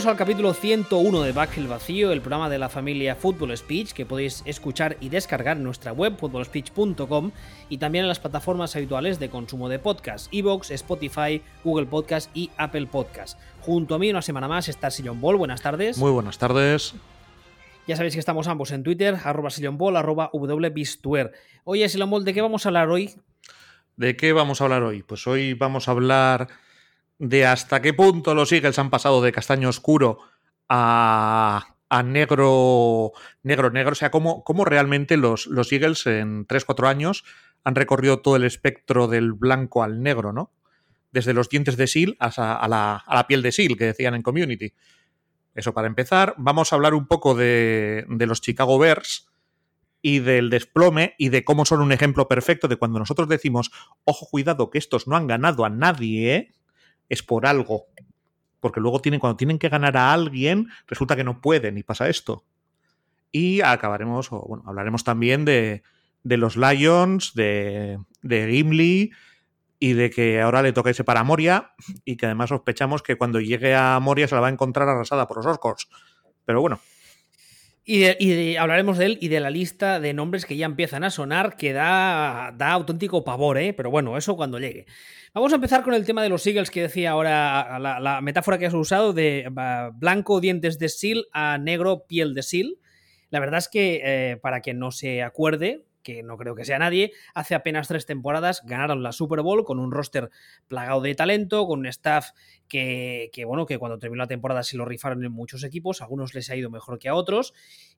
Bienvenidos al capítulo 101 de Back el Vacío, el programa de la familia Football Speech que podéis escuchar y descargar en nuestra web footballspeech.com y también en las plataformas habituales de consumo de podcast, Evox, Spotify, Google Podcast y Apple Podcast. Junto a mí una semana más está Sillon Ball, buenas tardes. Muy buenas tardes. Ya sabéis que estamos ambos en Twitter, arroba Ball, arroba wbistuer. Oye, Sillon Ball, ¿de qué vamos a hablar hoy? ¿De qué vamos a hablar hoy? Pues hoy vamos a hablar de hasta qué punto los Eagles han pasado de castaño oscuro a, negro, negro, negro. O sea, cómo, cómo realmente los, los, Eagles en 3-4 años han recorrido todo el espectro del blanco al negro, ¿no? Desde los dientes de Seal hasta a la, a la piel de Seal, que decían en Community. Eso para empezar. Vamos a hablar un poco de, de los Chicago Bears y del desplome y de cómo son un ejemplo perfecto de cuando nosotros decimos, ojo, cuidado, que estos no han ganado a nadie, ¿eh? Es por algo. Porque luego tienen, cuando tienen que ganar a alguien, resulta que no pueden y pasa esto. Y acabaremos, o bueno, hablaremos también de, de los Lions, de, de Gimli y de que ahora le toca irse para Moria y que además sospechamos que cuando llegue a Moria se la va a encontrar arrasada por los orcos. Pero bueno, y, hablaremos de él y de la lista de nombres que ya empiezan a sonar, que da, da auténtico pavor, ¿eh? pero bueno, eso cuando llegue. Vamos a empezar con el tema de los Eagles que decía ahora, la, metáfora que has usado de blanco dientes de seal a negro piel de seal. La verdad es que, eh, para quien no se acuerde, que no creo que sea nadie, hace apenas tres temporadas ganaron la Super Bowl con un roster plagado de talento, con un staff que, bueno, que cuando terminó la temporada se lo rifaron en muchos equipos, a algunos les ha ido mejor que a otros,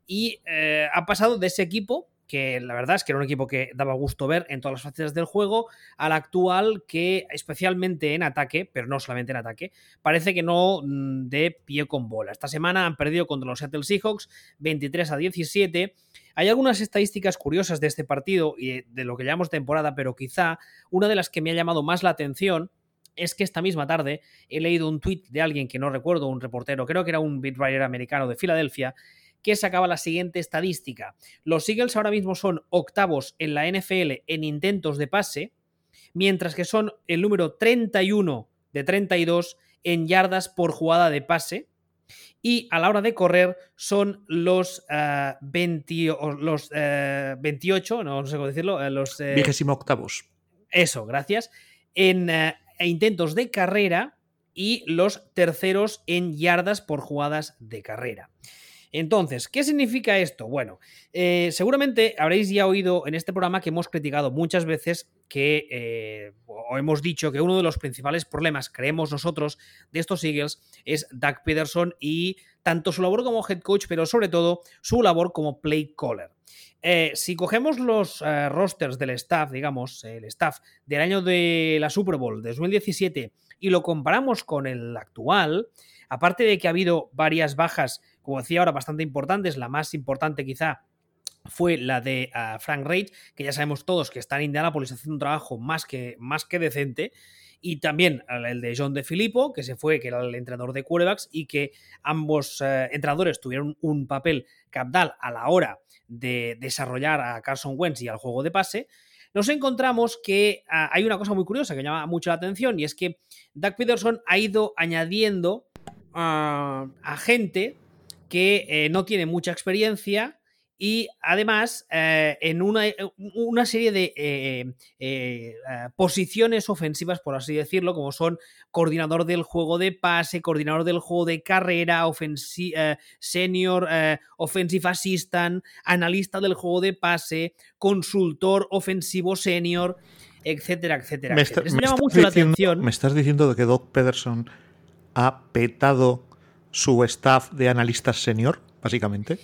y eh, ha pasado de ese equipo que la verdad es que era un equipo que daba gusto ver en todas las facetas del juego, al actual que, especialmente en ataque, pero no solamente en ataque, parece que no mm, de pie con bola. Esta semana han perdido contra los Seattle Seahawks 23 a 17. Hay algunas estadísticas curiosas de este partido y de lo que llamamos temporada, pero quizá una de las que me ha llamado más la atención es que esta misma tarde he leído un tweet de alguien que no recuerdo, un reportero, creo que era un beatwriter americano de Filadelfia, que sacaba la siguiente estadística. Los Eagles ahora mismo son octavos en la NFL en intentos de pase, mientras que son el número 31 de 32 en yardas por jugada de pase. Y a la hora de correr son los, 20, eh, los 28, eh, no sé cómo decirlo, eh, los... Vigésimo octavos. Eso, gracias. En intentos de carrera y los terceros en yardas por jugadas de carrera. Entonces, ¿qué significa esto? Bueno, eh, seguramente habréis ya oído en este programa que hemos criticado muchas veces que, eh, o hemos dicho que uno de los principales problemas, creemos nosotros, de estos Eagles es Doug Peterson y tanto su labor como head coach, pero sobre todo su labor como play caller. Eh, si cogemos los rosters del staff, digamos, el staff del año de la Super Bowl de 2017 y lo comparamos con el actual, aparte de que ha habido varias bajas como decía ahora, bastante importantes. La más importante quizá fue la de ah, Frank Reich, que ya sabemos todos que está en Indianapolis haciendo un trabajo más que, más que decente. Y también el de John De Filippo, que se fue, que era el entrenador de quarterbacks, y que ambos eh, entrenadores tuvieron un papel capital a la hora de desarrollar a Carson Wentz y al juego de pase nos encontramos que ah, hay una cosa muy curiosa que llama mucho la atención y es que Doug Peterson ha ido añadiendo ah, a gente que eh, no tiene mucha experiencia y además eh, en una, eh, una, serie de posiciones ofensivas, por así decirlo, como son coordinador del juego de pase, coordinador del juego de carrera, senior offensive assistant, analista del juego de pase, consultor ofensivo senior, etcétera, etcétera. Me, llama mucho la atención. Me estás diciendo que Doc Pederson ha petado su staff de analistas senior, básicamente?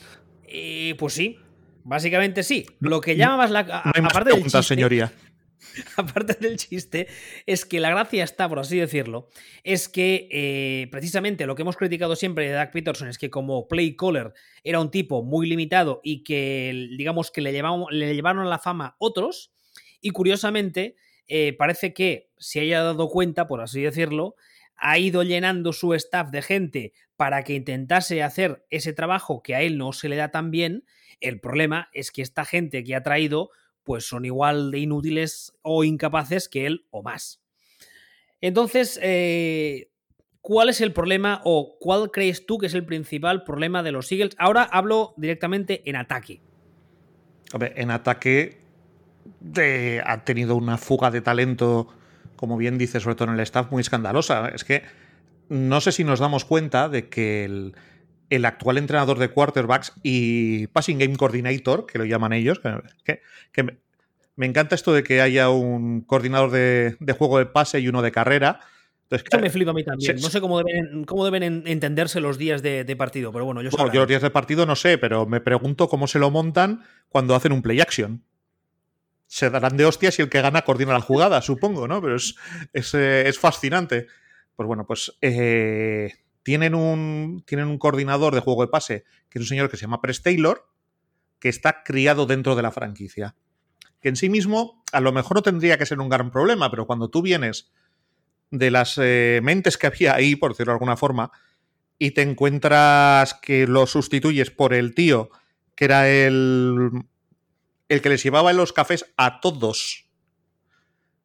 Eh, pues sí, básicamente sí. Lo que llama más la. aparte del chiste, señoría. Aparte del chiste, es que la gracia está, por así decirlo, es que eh, precisamente lo que hemos criticado siempre de Doug Peterson es que como play caller era un tipo muy limitado y que, digamos, que le, le llevaron a la fama otros. Y curiosamente, eh, parece que se haya dado cuenta, por así decirlo, ha ido llenando su staff de gente para que intentase hacer ese trabajo que a él no se le da tan bien. El problema es que esta gente que ha traído pues son igual de inútiles o incapaces que él o más. Entonces, eh, ¿cuál es el problema o cuál crees tú que es el principal problema de los Eagles? Ahora hablo directamente en ataque. en ataque ha tenido una fuga de talento, como bien dice, sobre todo en el staff, muy escandalosa. Es que no sé si nos damos cuenta de que el, actual entrenador de quarterbacks y passing game coordinator, que lo llaman ellos, que, me, encanta esto de que haya un coordinador de, juego de pase y uno de carrera. Eso me flipa a mí también. no sé cómo deben, cómo deben entenderse los días de, partido, pero bueno, yo, bueno, yo los días de partido no sé, pero me pregunto cómo se lo montan cuando hacen un play action se darán de hostias y el que gana coordina la jugada, supongo, ¿no? Pero es, es, eh, fascinante. Pues bueno, pues eh, tienen, un, tienen un coordinador de juego de pase, que es un señor que se llama Press Taylor, que está criado dentro de la franquicia. Que en sí mismo a lo mejor no tendría que ser un gran problema, pero cuando tú vienes de las eh, mentes que había ahí, por decirlo de alguna forma, y te encuentras que lo sustituyes por el tío que era el el que les llevaba en los cafés a todos.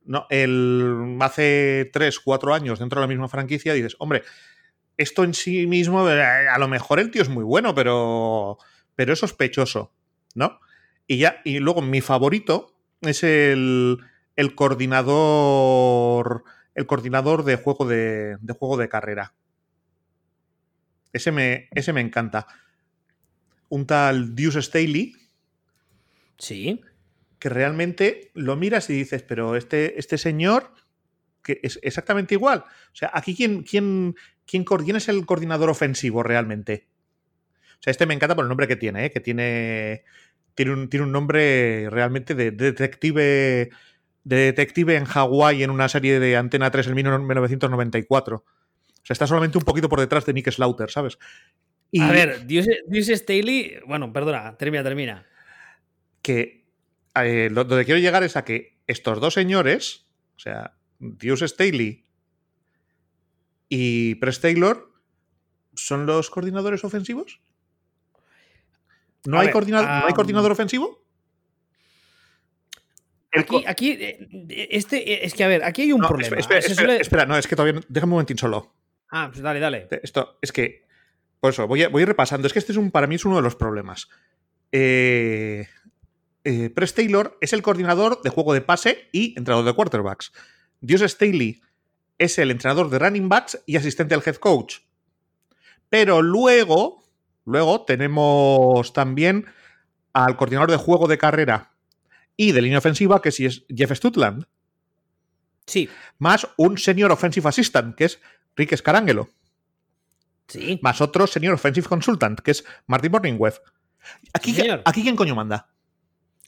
No, el, hace 3, 4 años dentro de la misma franquicia dices, hombre, esto en sí mismo, eh, a lo mejor el tío es muy bueno, pero, pero es sospechoso, ¿no? Y ya, y luego mi favorito es el, el coordinador, el coordinador de juego de, de juego de carrera. Ese me, ese me encanta. Un tal Deuce Staley, Sí. Que realmente lo miras y dices, pero este, este señor que es exactamente igual. O sea, aquí quién, quién, quién, es el coordinador ofensivo realmente. O sea, este me encanta por el nombre que tiene, ¿eh? que tiene, tiene, un, tiene un nombre realmente de, detective de detective en Hawái en una serie de Antena 3 en 1994. O sea, está solamente un poquito por detrás de Nick Slaughter, ¿sabes? A ver, Dios, Dios Staley. Bueno, perdona, termina, termina que eh, donde quiero llegar es a que estos dos señores, o sea, Deuce Staley y Press Taylor, ¿son los coordinadores ofensivos? ¿No, hay, coordinador, ofensivo? Aquí, aquí, eh, este, eh, es que a ver, aquí hay un problema. Espera, no, es que todavía, déjame un momentín solo. Ah, pues dale, dale. Esto, es que, por eso, voy, a, voy repasando. Es que este es un, para mí es uno de los problemas. Eh, eh, Press Taylor es el coordinador de juego de pase y entrenador de quarterbacks. Dios Staley es el entrenador de running backs y asistente al head coach. Pero luego, luego tenemos también al coordinador de juego de carrera y de línea ofensiva, que sí es Jeff Stutland. Sí. Más un senior offensive assistant, que es Rick Scarangelo. Sí. Más otro senior offensive consultant, que es Martin Morningweb. Aquí, ¿Aquí quién coño manda?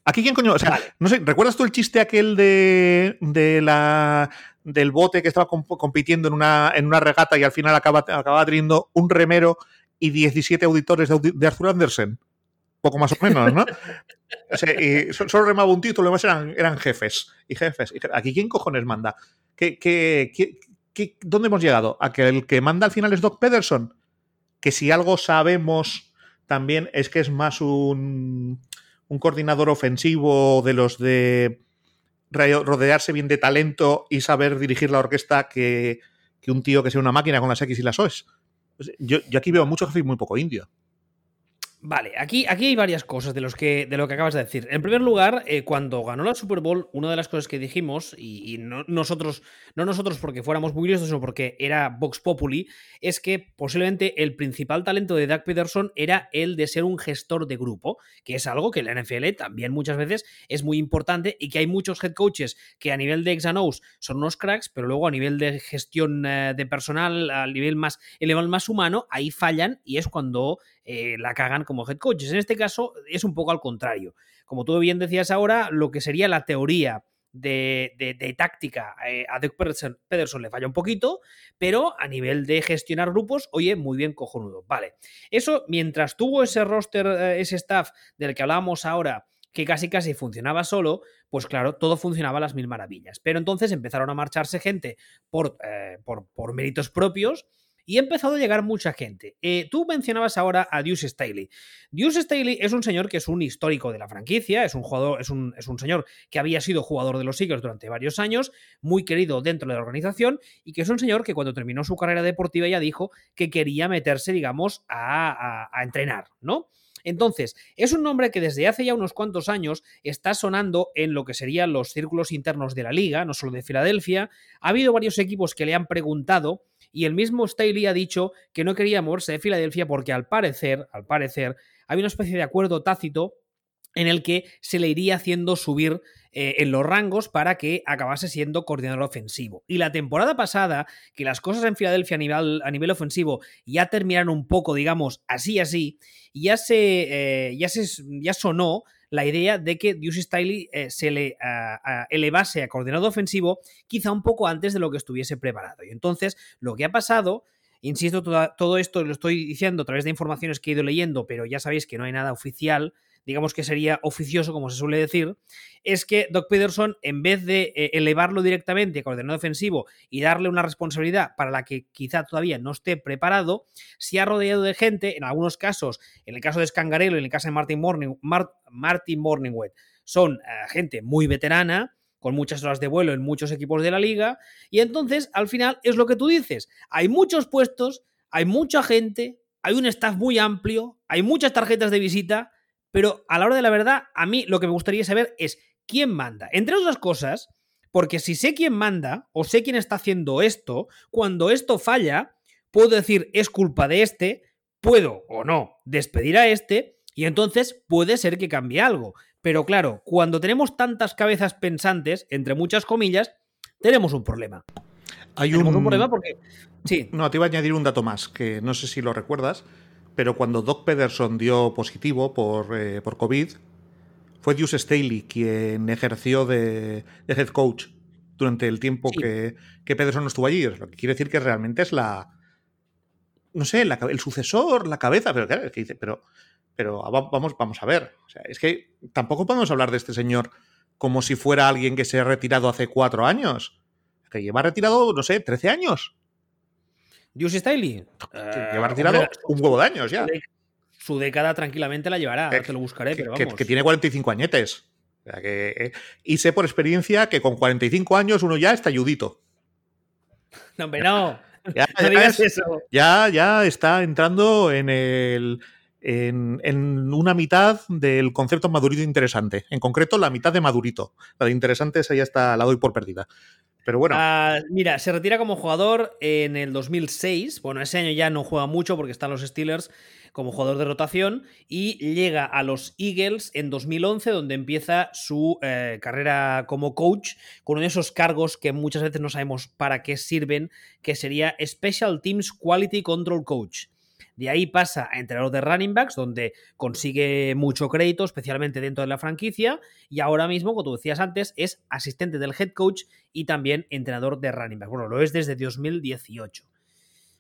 Aquí quién coño, o sea, no sé, ¿recuerdas tú el chiste aquel de, de la del bote que estaba compitiendo en una, en una regata y al final acaba, acaba teniendo un remero y 17 auditores de, Arthur Andersen? Poco más o menos, ¿no? o sea, y solo remaba un título, los demás eran, jefes y jefes. Aquí quién cojones manda? ¿Qué, qué, qué, dónde hemos llegado? ¿A que el que manda al final es Doc Pederson? Que si algo sabemos también es que es más un un coordinador ofensivo de los de rodearse bien de talento y saber dirigir la orquesta que, un tío que sea una máquina con las X y las O's. Pues, yo, yo aquí veo mucho jefe y muy poco indio. Vale, aquí, aquí hay varias cosas de, los que, de lo que acabas de decir. En primer lugar, eh, cuando ganó la Super Bowl, una de las cosas que dijimos, y, no, nosotros, no nosotros porque fuéramos muy listos, sino porque era Vox Populi, es que posiblemente el principal talento de Doug Peterson era el de ser un gestor de grupo, que es algo que en la NFL también muchas veces es muy importante y que hay muchos head coaches que a nivel de exanos son unos cracks, pero luego a nivel de gestión eh, de personal, a nivel más elevado, más humano, ahí fallan y es cuando eh, la cagan como head coaches. En este caso es un poco al contrario. Como tú bien decías ahora, lo que sería la teoría de, táctica eh, a Doug Pederson, le falla un poquito, pero a nivel de gestionar grupos, oye, muy bien cojonudo. Vale, eso mientras tuvo ese roster, eh, ese staff del que hablábamos ahora, que casi casi funcionaba solo, pues claro, todo funcionaba a las mil maravillas. Pero entonces empezaron a marcharse gente por, por, por méritos propios y ha empezado a llegar mucha gente. Eh, tú mencionabas ahora a Deuce Staley. Deuce Staley es un señor que es un histórico de la franquicia, es un jugador, es un, es un señor que había sido jugador de los Eagles durante varios años, muy querido dentro de la organización, y que es un señor que cuando terminó su carrera deportiva ya dijo que quería meterse, digamos, a, a entrenar, ¿no? Entonces, es un nombre que desde hace ya unos cuantos años está sonando en lo que serían los círculos internos de la liga, no solo de Filadelfia. Ha habido varios equipos que le han preguntado y el mismo Staley ha dicho que no quería moverse de Filadelfia porque al parecer, al parecer, había una especie de acuerdo tácito en el que se le iría haciendo subir eh, en los rangos para que acabase siendo coordinador ofensivo. Y la temporada pasada, que las cosas en Filadelfia a nivel, a nivel ofensivo ya terminaron un poco, digamos, así así, ya se, eh, ya se ya sonó la idea de que Deuce Stiley eh, se le elevase a coordinador ofensivo quizá un poco antes de lo que estuviese preparado. Y entonces lo que ha pasado Insisto, todo esto lo estoy diciendo a través de informaciones que he ido leyendo, pero ya sabéis que no hay nada oficial digamos que sería oficioso, como se suele decir, es que Doc Peterson, en vez de eh, elevarlo directamente a coordinador ofensivo y darle una responsabilidad para la que quizá todavía no esté preparado, se ha rodeado de gente, en algunos casos, en el caso de Scangarello, en el caso de Martin, Morning, Martin Morningwood, son eh, gente muy veterana, con muchas horas de vuelo en muchos equipos de la liga, y entonces al final es lo que tú dices, hay muchos puestos, hay mucha gente, hay un staff muy amplio, hay muchas tarjetas de visita, pero a la hora de la verdad, a mí lo que me gustaría saber es quién manda. Entre otras cosas, porque si sé quién manda o sé quién está haciendo esto, cuando esto falla, puedo decir es culpa de este, puedo o no despedir a este y entonces puede ser que cambie algo. Pero claro, cuando tenemos tantas cabezas pensantes, entre muchas comillas, tenemos un problema. Hay un... un problema porque... Sí. No, te iba a añadir un dato más, que no sé si lo recuerdas, pero cuando Doc Pederson dio positivo por, eh, por COVID, fue Deuce Staley quien ejerció de, head coach durante el tiempo que, que, Pederson no estuvo allí. Lo que quiere decir que realmente es la. No sé, el sucesor, la cabeza, pero claro, es que dice, pero, pero vamos, vamos a ver. O sea, es que tampoco podemos hablar de este señor como si fuera alguien que se ha retirado hace cuatro años. Que lleva retirado, no sé, 13 años. Juicy Staley. lleva retirado un huevo de años ya. Su década tranquilamente la llevará, te lo buscaré, pero vamos. Que, tiene 45 añetes. Eh, y sé por experiencia que con 45 años uno ya está ayudito. No, hombre, no. Ya, no digas eso. Ya, ya está entrando en el. En, una mitad del concepto madurito interesante. En concreto, la mitad de madurito. La de interesante, esa ya está, la doy por perdida. Pero bueno. Ah, mira, se retira como jugador en el 2006. Bueno, ese año ya no juega mucho porque están los Steelers como jugador de rotación y llega a los Eagles en 2011 donde empieza su eh, carrera como coach con uno de esos cargos que muchas veces no sabemos para qué sirven, que sería Special Teams Quality Control Coach. De ahí pasa a entrenador de running backs, donde consigue mucho crédito, especialmente dentro de la franquicia. Y ahora mismo, como tú decías antes, es asistente del head coach y también entrenador de running backs. Bueno, lo es desde 2018.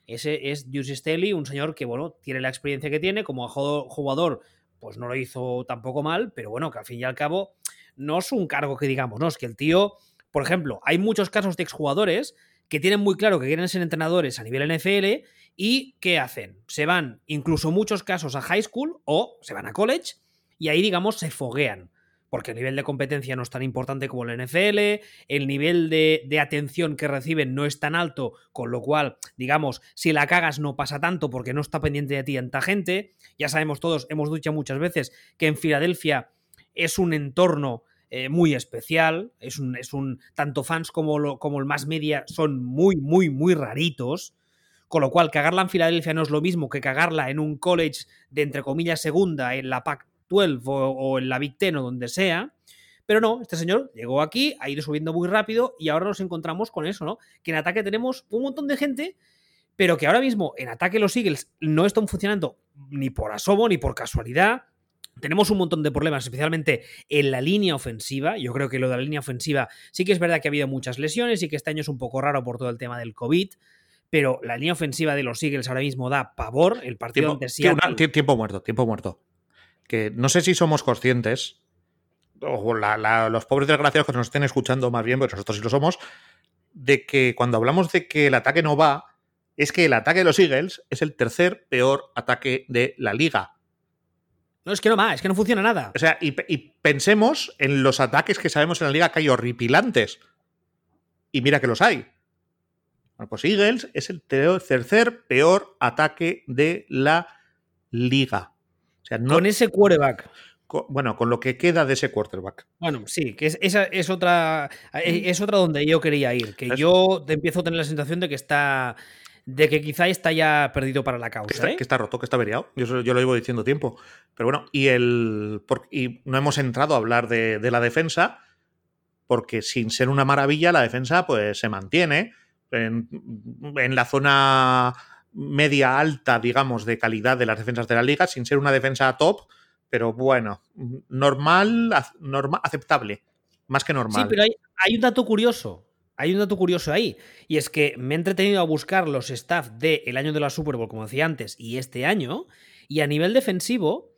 Ese es Deuce Staley, un señor que, bueno, tiene la experiencia que tiene. Como jugador, pues no lo hizo tampoco mal, pero bueno, que al fin y al cabo no es un cargo que digamos, no, es que el tío, por ejemplo, hay muchos casos de exjugadores que tienen muy claro que quieren ser entrenadores a nivel NFL y ¿qué hacen? Se van, incluso muchos casos, a high school o se van a college y ahí, digamos, se foguean. Porque el nivel de competencia no es tan importante como el NFL, el nivel de, atención que reciben no es tan alto, con lo cual, digamos, si la cagas no pasa tanto porque no está pendiente de ti tanta gente. Ya sabemos todos, hemos dicho muchas veces que en Filadelfia es un entorno eh, muy especial. Es un, es un. Tanto fans como, como el más media son muy, muy, muy raritos. Con lo cual, cagarla en Filadelfia no es lo mismo que cagarla en un college de entre comillas segunda, en la Pac-12 o, en la Big Ten o donde sea. Pero no, este señor llegó aquí, ha ido subiendo muy rápido y ahora nos encontramos con eso, ¿no? Que en ataque tenemos un montón de gente, pero que ahora mismo en ataque los Eagles no están funcionando ni por asomo ni por casualidad. Tenemos un montón de problemas, especialmente en la línea ofensiva. Yo creo que lo de la línea ofensiva sí que es verdad que ha habido muchas lesiones y que este año es un poco raro por todo el tema del COVID. Pero la línea ofensiva de los Eagles ahora mismo da pavor. El partido tiempo, de tiempo muerto, tiempo muerto. Que no sé si somos conscientes, o los pobres desgraciados que nos estén escuchando más bien, pero nosotros sí lo somos, de que cuando hablamos de que el ataque no va, es que el ataque de los Eagles es el tercer peor ataque de la liga. No, es que no más, es que no funciona nada. O sea, y, pensemos en los ataques que sabemos en la liga que hay horripilantes. Y mira que los hay. Bueno, pues Eagles es el tercer peor ataque de la liga. O sea, no, con ese quarterback. bueno, con lo que queda de ese quarterback. Bueno, sí, que esa es otra. E, es otra donde yo quería ir. Que yo empiezo a tener la sensación de que está de que quizá está ya perdido para la causa. Que está, ¿eh? roto, que está averiado. Yo, lo llevo diciendo tiempo. Pero bueno, y, el, y no hemos entrado a hablar de, la defensa, porque sin ser una maravilla, la defensa pues se mantiene en, la zona media alta, digamos, de calidad de las defensas de la liga, sin ser una defensa top, pero bueno, normal, normal aceptable, más que normal. Sí, pero hay un dato curioso hay un dato curioso ahí, y es que me he entretenido a buscar los staff del año de la Super Bowl, como decía antes, y este año, y a nivel defensivo,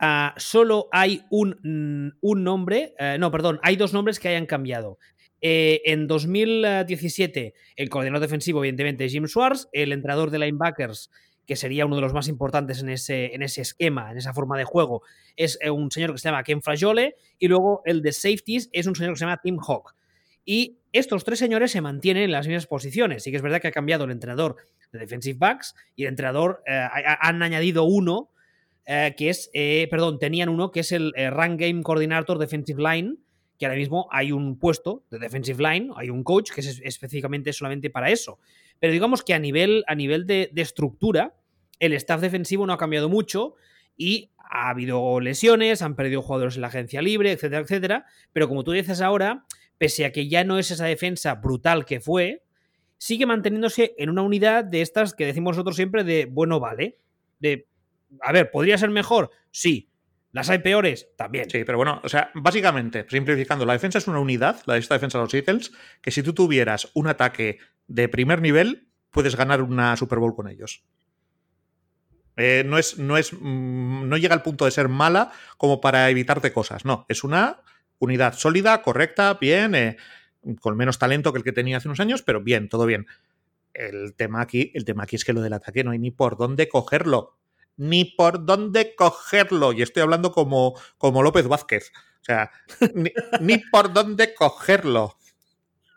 uh, solo hay un, un nombre, uh, no, perdón, hay dos nombres que hayan cambiado. Eh, en 2017, el coordinador defensivo, evidentemente, es Jim Schwartz, el entrenador de linebackers, que sería uno de los más importantes en ese, en ese esquema, en esa forma de juego, es eh, un señor que se llama Ken Fragiole, y luego el de safeties es un señor que se llama Tim Hawk. Y estos tres señores se mantienen en las mismas posiciones. Sí que es verdad que ha cambiado el entrenador de defensive backs y el entrenador eh, han añadido uno que es, perdón, tenían uno que es el Run Game Coordinator Defensive Line, que ahora mismo hay un puesto de defensive line, hay un coach que es específicamente solamente para eso. Pero digamos que a nivel, a nivel de, estructura, el staff defensivo no ha cambiado mucho y ha habido lesiones, han perdido jugadores en la agencia libre, etcétera, etcétera. Pero como tú dices ahora, pese a que ya no es esa defensa brutal que fue, sigue manteniéndose en una unidad de estas que decimos nosotros siempre de bueno, vale. De, a ver, ¿podría ser mejor? Sí. ¿Las hay peores? También. Sí, pero bueno, o sea, básicamente, simplificando, la defensa es una unidad, la de esta defensa de los Eagles, que si tú tuvieras un ataque de primer nivel, puedes ganar una Super Bowl con ellos. Eh, no es, no es, mm, no llega al punto de ser mala como para evitarte cosas, no, es una unidad sólida, correcta, bien, eh, con menos talento que el que tenía hace unos años, pero bien, todo bien. El tema aquí, el tema aquí es que lo del ataque no hay ni por dónde cogerlo. Ni por dónde cogerlo. Y estoy hablando como, como López Vázquez. O sea, ni, por dónde cogerlo.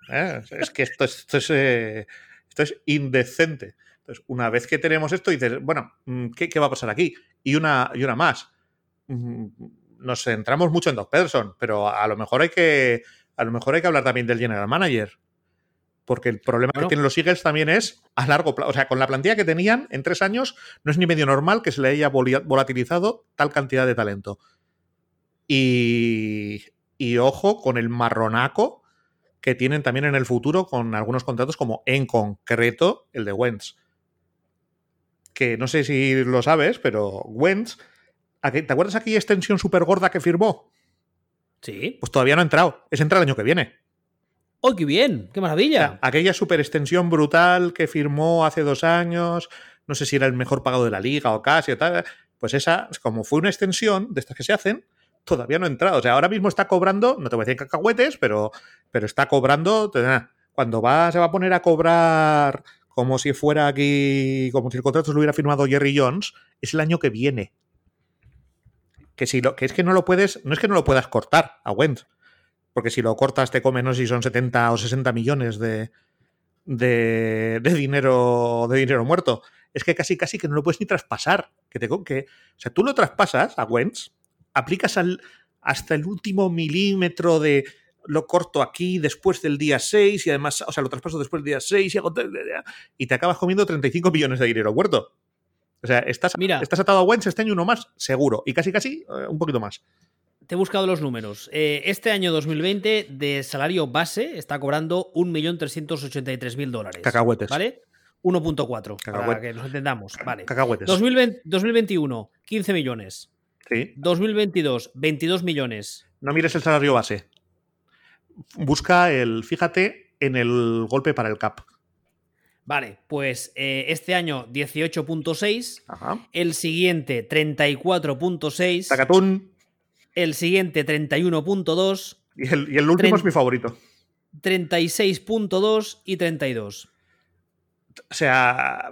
Eh, es que esto, esto, es, eh, esto es indecente. Entonces, una vez que tenemos esto, dices, bueno, mm, ¿qué, ¿qué, va a pasar aquí? Y una, y una más. Mm, nos centramos mucho en Doc Pederson, pero a lo mejor hay que, a lo mejor hay que hablar también del general manager. Porque el problema que tienen los Eagles también es a largo plazo. O sea, con la plantilla que tenían en tres años, no es ni medio normal que se le haya volatilizado tal cantidad de talento. Y, y ojo con el marronaco que tienen también en el futuro con algunos contratos como en concreto el de Wentz. Que no sé si lo sabes, pero Wentz ¿Te acuerdas aquella extensión súper gorda que firmó? Sí. Pues todavía no ha entrado. Es entra el año que viene. ¡Oh, qué bien! ¡Qué maravilla! Aquella super extensión brutal que firmó hace dos años, no sé si era el mejor pagado de la liga o casi o tal, pues esa, como fue una extensión de estas que se hacen, todavía no ha entrado. O sea, ahora mismo está cobrando, no te voy a decir cacahuetes, pero, pero está cobrando, cuando va, se va a poner a cobrar como si fuera aquí, como si el contrato lo hubiera firmado Jerry Jones, es el año que viene que si lo que es que no lo puedes, no es que no lo puedas cortar a porque si lo cortas te come no sé si son 70 o 60 millones de, de, dinero de dinero muerto. Es que casi casi que no lo puedes ni traspasar, que te que, o sea, tú lo traspasas a Wentz, aplicas al, hasta el último milímetro de lo corto aquí después del día 6 y además, o sea, lo traspaso después del día 6 y, y te acabas comiendo 35 millones de dinero muerto. O sea, estás, estás atado a Wentz este año uno más, seguro. Y casi, casi eh, un poquito más. Te he buscado los números. Eh, este año 2020, de salario base, está cobrando 1.383.000 dólares. Cacahuetes. ¿Vale? 1.4, para que nos entendamos. Vale. Cacahuetes. 2021, 15 millones. Sí. 2022, 22 millones. No mires el salario base. Busca el, fíjate en el golpe para el CAP. Vale, pues eh, este año 18.6, el siguiente 34.6. Tacatún. El siguiente 31.2. Y el, y el último es mi favorito. 36.2 y 32. O sea.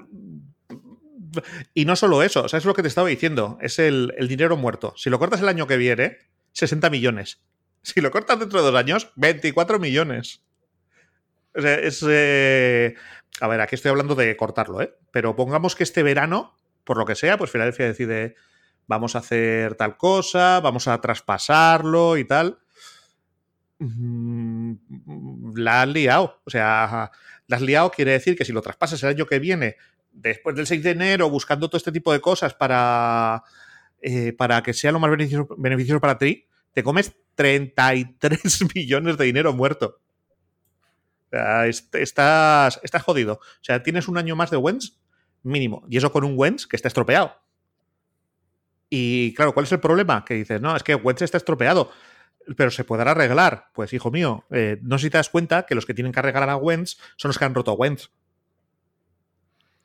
Y no solo eso, o sea, es lo que te estaba diciendo, es el, el dinero muerto. Si lo cortas el año que viene, 60 millones. Si lo cortas dentro de dos años, 24 millones. O sea, es. eh, A ver, aquí estoy hablando de cortarlo, ¿eh? Pero pongamos que este verano, por lo que sea, pues Filadelfia decide. Vamos a hacer tal cosa, vamos a traspasarlo y tal. Mm, La has liado. O sea, la has liado quiere decir que si lo traspasas el año que viene, después del 6 de enero, buscando todo este tipo de cosas para, eh, para que sea lo más beneficioso, para ti, te comes 33 millones de dinero muerto. Estás, estás jodido. O sea, tienes un año más de Wentz mínimo. Y eso con un Wentz que está estropeado. Y claro, ¿cuál es el problema? Que dices, no, es que Wentz está estropeado, pero se podrá arreglar. Pues hijo mío, eh, no sé si te das cuenta que los que tienen que arreglar a Wentz son los que han roto a Wentz.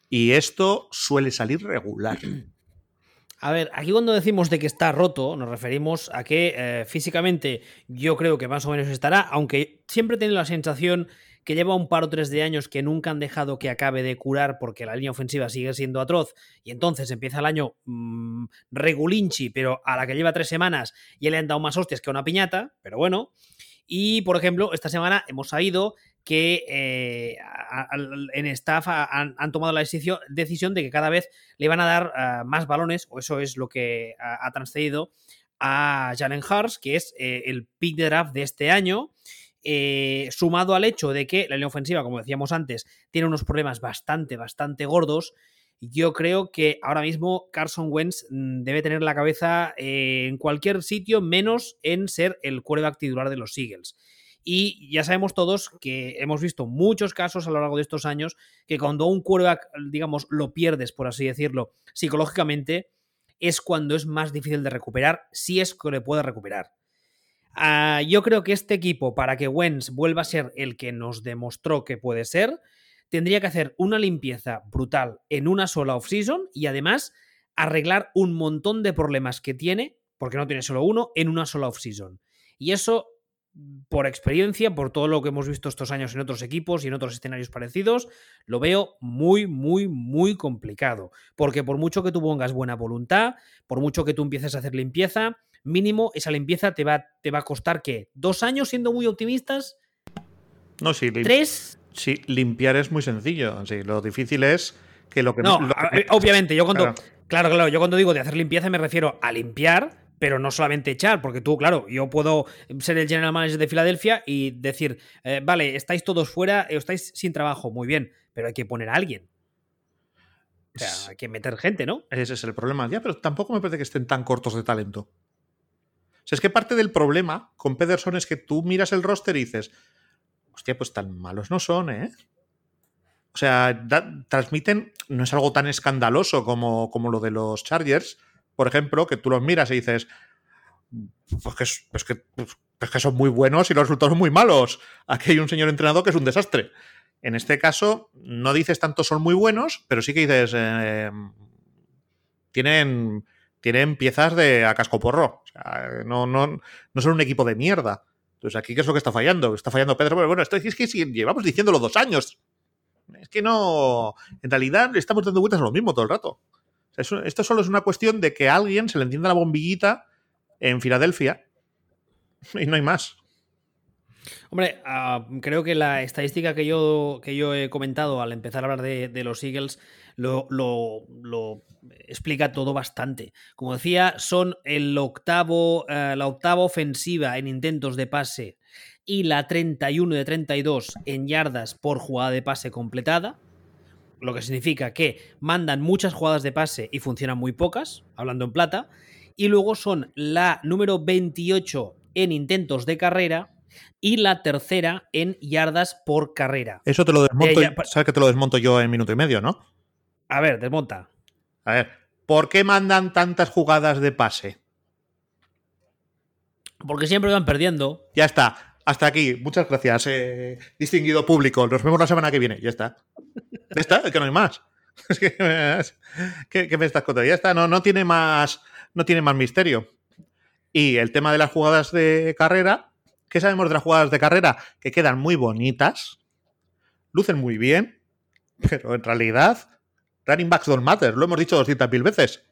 Y esto suele salir regular. A ver, aquí cuando decimos de que está roto, nos referimos a que eh, físicamente yo creo que más o menos estará, aunque siempre tengo la sensación que lleva un par o tres de años que nunca han dejado que acabe de curar porque la línea ofensiva sigue siendo atroz y entonces empieza el año mmm, regulinchi, pero a la que lleva tres semanas ya le han dado más hostias que a una piñata, pero bueno. Y, por ejemplo, esta semana hemos sabido que eh, en staff han, tomado la decisión, de que cada vez le van a dar uh, más balones, o eso es lo que ha, ha transcedido a Jalen Hurts, que es eh, el pick de draft de este año. Eh, sumado al hecho de que la línea ofensiva, como decíamos antes, tiene unos problemas bastante, bastante gordos, yo creo que ahora mismo Carson Wentz mm, debe tener la cabeza eh, en cualquier sitio menos en ser el quarterback titular de los Eagles. Y ya sabemos todos que hemos visto muchos casos a lo largo de estos años que cuando un quarterback, digamos, lo pierdes, por así decirlo, psicológicamente, es cuando es más difícil de recuperar, si es que le puede recuperar. Uh, yo creo que este equipo, para que Wentz vuelva a ser el que nos demostró que puede ser, tendría que hacer una limpieza brutal en una sola offseason y además arreglar un montón de problemas que tiene, porque no tiene solo uno, en una sola offseason. Y eso, por experiencia, por todo lo que hemos visto estos años en otros equipos y en otros escenarios parecidos, lo veo muy, muy, muy complicado. Porque por mucho que tú pongas buena voluntad, por mucho que tú empieces a hacer limpieza, mínimo esa limpieza te va, te va a costar, ¿qué? ¿Dos años siendo muy optimistas? No, sí. ¿Tres? Sí, limpiar es muy sencillo. Sí, lo difícil es que lo que no. Lo que... obviamente, yo cuando. Claro. claro, claro, yo cuando digo de hacer limpieza me refiero a limpiar, pero no solamente echar, porque tú, claro, yo puedo ser el general manager de Filadelfia y decir, eh, vale, estáis todos fuera, estáis sin trabajo, muy bien, pero hay que poner a alguien. O sea, hay que meter gente, ¿no? Ese es el problema. Ya, pero tampoco me parece que estén tan cortos de talento. O sea, es que parte del problema con Pederson es que tú miras el roster y dices, hostia, pues tan malos no son, ¿eh? O sea, transmiten, no es algo tan escandaloso como, como, lo de los Chargers, por ejemplo, que tú los miras y dices, pues que, pues que, pues que son muy buenos y los resultados son muy malos. Aquí hay un señor entrenador que es un desastre. En este caso, no dices tanto son muy buenos, pero sí que dices, eh, tienen, tienen piezas de a cascoporro. O sea, no, no, no son un equipo de mierda. Entonces, aquí, ¿qué es lo que está fallando? Está fallando Pedro. Bueno, bueno esto es que si llevamos diciéndolo dos años. Es que no. En realidad, estamos dando vueltas a lo mismo todo el rato. Esto solo es una cuestión de que a alguien se le entienda la bombillita en Filadelfia y no hay más. Hombre, uh, creo que la estadística que yo, que yo he comentado al empezar a hablar de los Eagles lo, lo, lo, explica todo bastante. Como decía, son el octavo, uh, la octava ofensiva en intentos de pase y la 31 de 32 en yardas por jugada de pase completada. Lo que significa que mandan muchas jugadas de pase y funcionan muy pocas, hablando en plata. Y luego son la número 28 en intentos de carrera y la tercera en yardas por carrera. Eso te lo desmonto, eh, ya, sabes que te lo desmonto yo en minuto y medio, ¿no? A ver, desmonta. A ver, ¿por qué mandan tantas jugadas de pase? Porque siempre van perdiendo. Ya está. Hasta aquí. Muchas gracias, eh, distinguido público. Nos vemos la semana que viene. Ya está. Ya está, es que no hay más. Es que, ¿qué, ¿qué, me estás contando? Ya está, no, no, tiene más, no tiene más misterio. Y el tema de las jugadas de carrera, ¿qué sabemos de las jugadas de carrera? Que quedan muy bonitas, lucen muy bien, pero en realidad, running backs don't matter, lo hemos dicho 200.000 veces.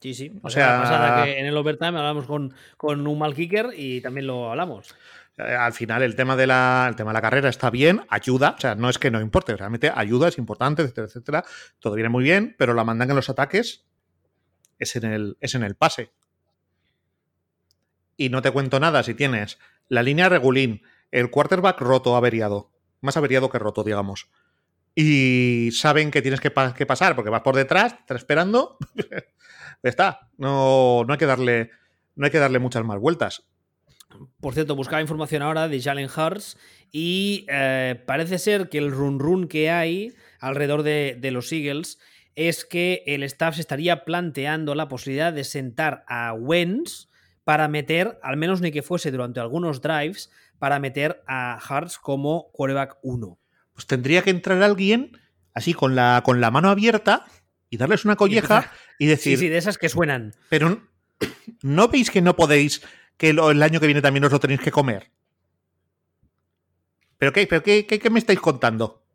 Sí, sí. O, sea, pasada que en el overtime hablamos con, con un mal kicker y también lo hablamos. Eh, al final el tema, de la, el tema de la carrera está bien, ayuda, o sea, no es que no importe, realmente ayuda, es importante, etcétera, etcétera. Todo viene muy bien, pero la mandan en los ataques es en el, es en el pase. Y no te cuento nada si tienes la línea regulín, el quarterback roto, averiado, más averiado que roto, digamos. Y saben que tienes que, que pasar porque vas por detrás, estás esperando. está. No, no, hay que darle, no hay que darle muchas más vueltas. Por cierto, buscaba información ahora de Jalen Hurts y eh, parece ser que el run run que hay alrededor de, los Eagles es que el staff se estaría planteando la posibilidad de sentar a Wentz para meter, al menos ni que fuese durante algunos drives, para meter a Hurts como quarterback 1. Pues tendría que entrar alguien así con la, con la mano abierta y darles una colleja y, decir... Sí, sí, de esas que suenan. Pero ¿no veis que no podéis que el año que viene también os lo tenéis que comer. ¿Pero qué, pero qué, qué, me estáis contando?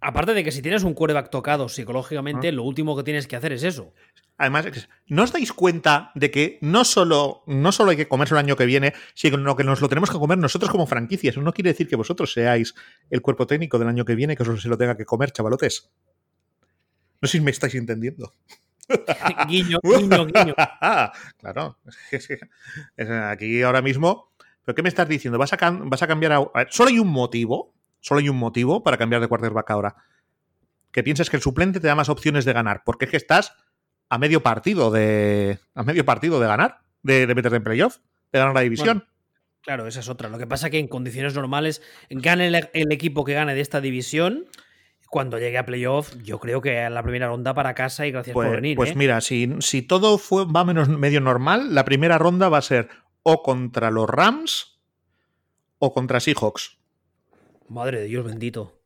Aparte de que si tienes un quarterback tocado psicológicamente, ah. lo último que tienes que hacer es eso. Además, ¿no os dais cuenta de que no solo, no solo hay que comerse el año que viene, sino que nos lo tenemos que comer nosotros como franquicias? No quiere decir que vosotros seáis el cuerpo técnico del año que viene que os se lo tenga que comer, chavalotes. No sé si me estáis entendiendo. guiño, guiño, guiño. claro. Aquí ahora mismo. ¿Pero qué me estás diciendo? ¿Vas a, vas a cambiar a... Solo hay un motivo. Solo hay un motivo para cambiar de quarterback ahora. Que pienses que el suplente te da más opciones de ganar. Porque es que estás a medio partido de. A medio partido de ganar. De, de meterte en playoff. De ganar la división. claro, esa es otra. Lo que pasa es que en condiciones normales gane el equipo que gane de esta división cuando llegue a playoff, yo creo que la primera ronda para casa y gracias por pues, venir. Pues ¿eh? mira, si, si todo fue, va menos medio normal, la primera ronda va a ser o contra los Rams o contra Seahawks. Madre de Dios bendito.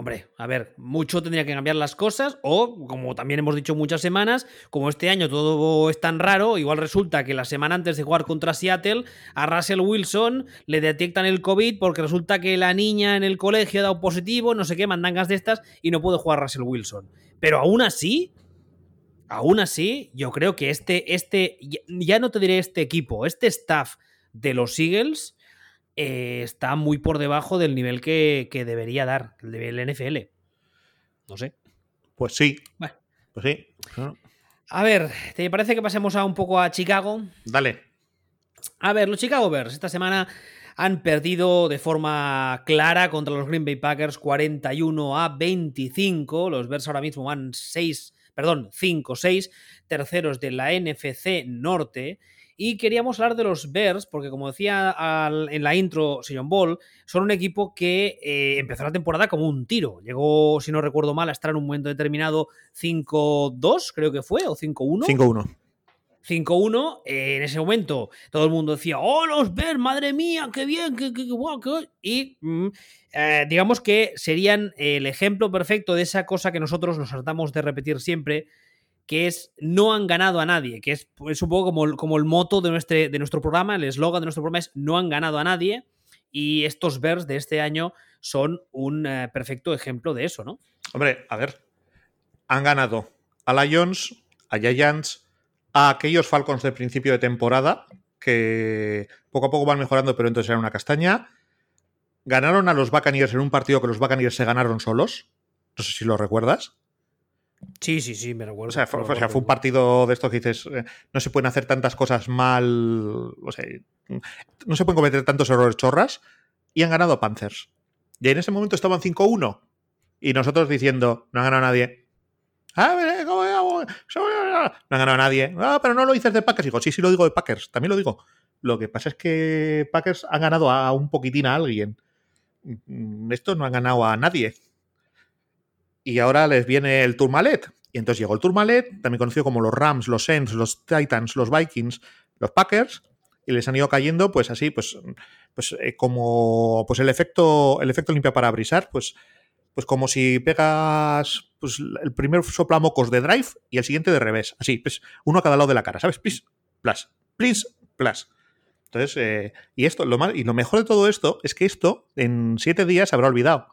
Hombre, a ver, mucho tendría que cambiar las cosas o, como también hemos dicho muchas semanas, como este año todo es tan raro, igual resulta que la semana antes de jugar contra Seattle, a Russell Wilson le detectan el COVID porque resulta que la niña en el colegio ha dado positivo, no sé qué, mandangas de estas y no puede jugar Russell Wilson. Pero aún así, aún así, yo creo que este, este, ya no te diré este equipo, este staff de los Eagles eh, está muy por debajo del nivel que, debería dar, el nivel NFL. No sé. Pues sí. Pues sí. A ver, ¿te parece que pasemos a un poco a Chicago? Dale. A ver, los Chicago Bears esta semana han perdido de forma clara contra los Green Bay Packers 41 a 25. Los Bears ahora mismo van 6, perdón, 5-6, terceros de la NFC Norte. Y queríamos hablar de los Bears, porque como decía en la intro Sion Ball, son un equipo que eh, empezó la temporada como un tiro. Llegó, si no recuerdo mal, a estar en un momento determinado 5-2, creo que fue, o 5-1. 5-1. 5-1, en ese momento todo el mundo decía, oh, los Bears, madre mía, qué bien, qué, qué, qué, Y mm, eh, digamos que serían el ejemplo perfecto de esa cosa que nosotros nos tratamos de repetir siempre, que es no han ganado a nadie, que es, un poco como, el, como el moto de nuestro, de nuestro programa, el eslogan de nuestro programa es no han ganado a nadie y estos Bears de este año son un eh, perfecto ejemplo de eso, ¿no? Hombre, a ver, han ganado a Lions, a Giants, a aquellos Falcons de principio de temporada que poco a poco van mejorando, pero entonces eran una castaña. Ganaron a los Buccaneers en un partido que los Buccaneers se ganaron solos. No sé si lo recuerdas. Sí, sí, sí, me recuerdo. O sea, fue, un partido de estos que dices, eh, no se pueden hacer tantas cosas mal, o sea, no se pueden cometer tantos errores chorras, y han ganado Panthers. Y en ese momento estaban 5-1, y nosotros diciendo, no ha ganado nadie. Ah, no ha ganado nadie. Ah, pero no lo dices de Packers. Digo, sí, sí lo digo de Packers, también lo digo. Lo que pasa es que Packers han ganado a un poquitín a alguien. Mm, esto no ha ganado a nadie y ahora les viene el Tourmalet. Y entonces llegó el Tourmalet, también conocido como los Rams, los Saints, los Titans, los Vikings, los Packers, y les han ido cayendo, pues así, pues, pues eh, como pues el efecto, el efecto limpia para brisar, pues, pues como si pegas pues, el primer soplamocos de drive y el siguiente de revés, así, pues uno a cada lado de la cara, ¿sabes? Please, plus, please, plus. Entonces, eh, y esto, lo más, y lo mejor de todo esto es que esto en siete días se habrá olvidado.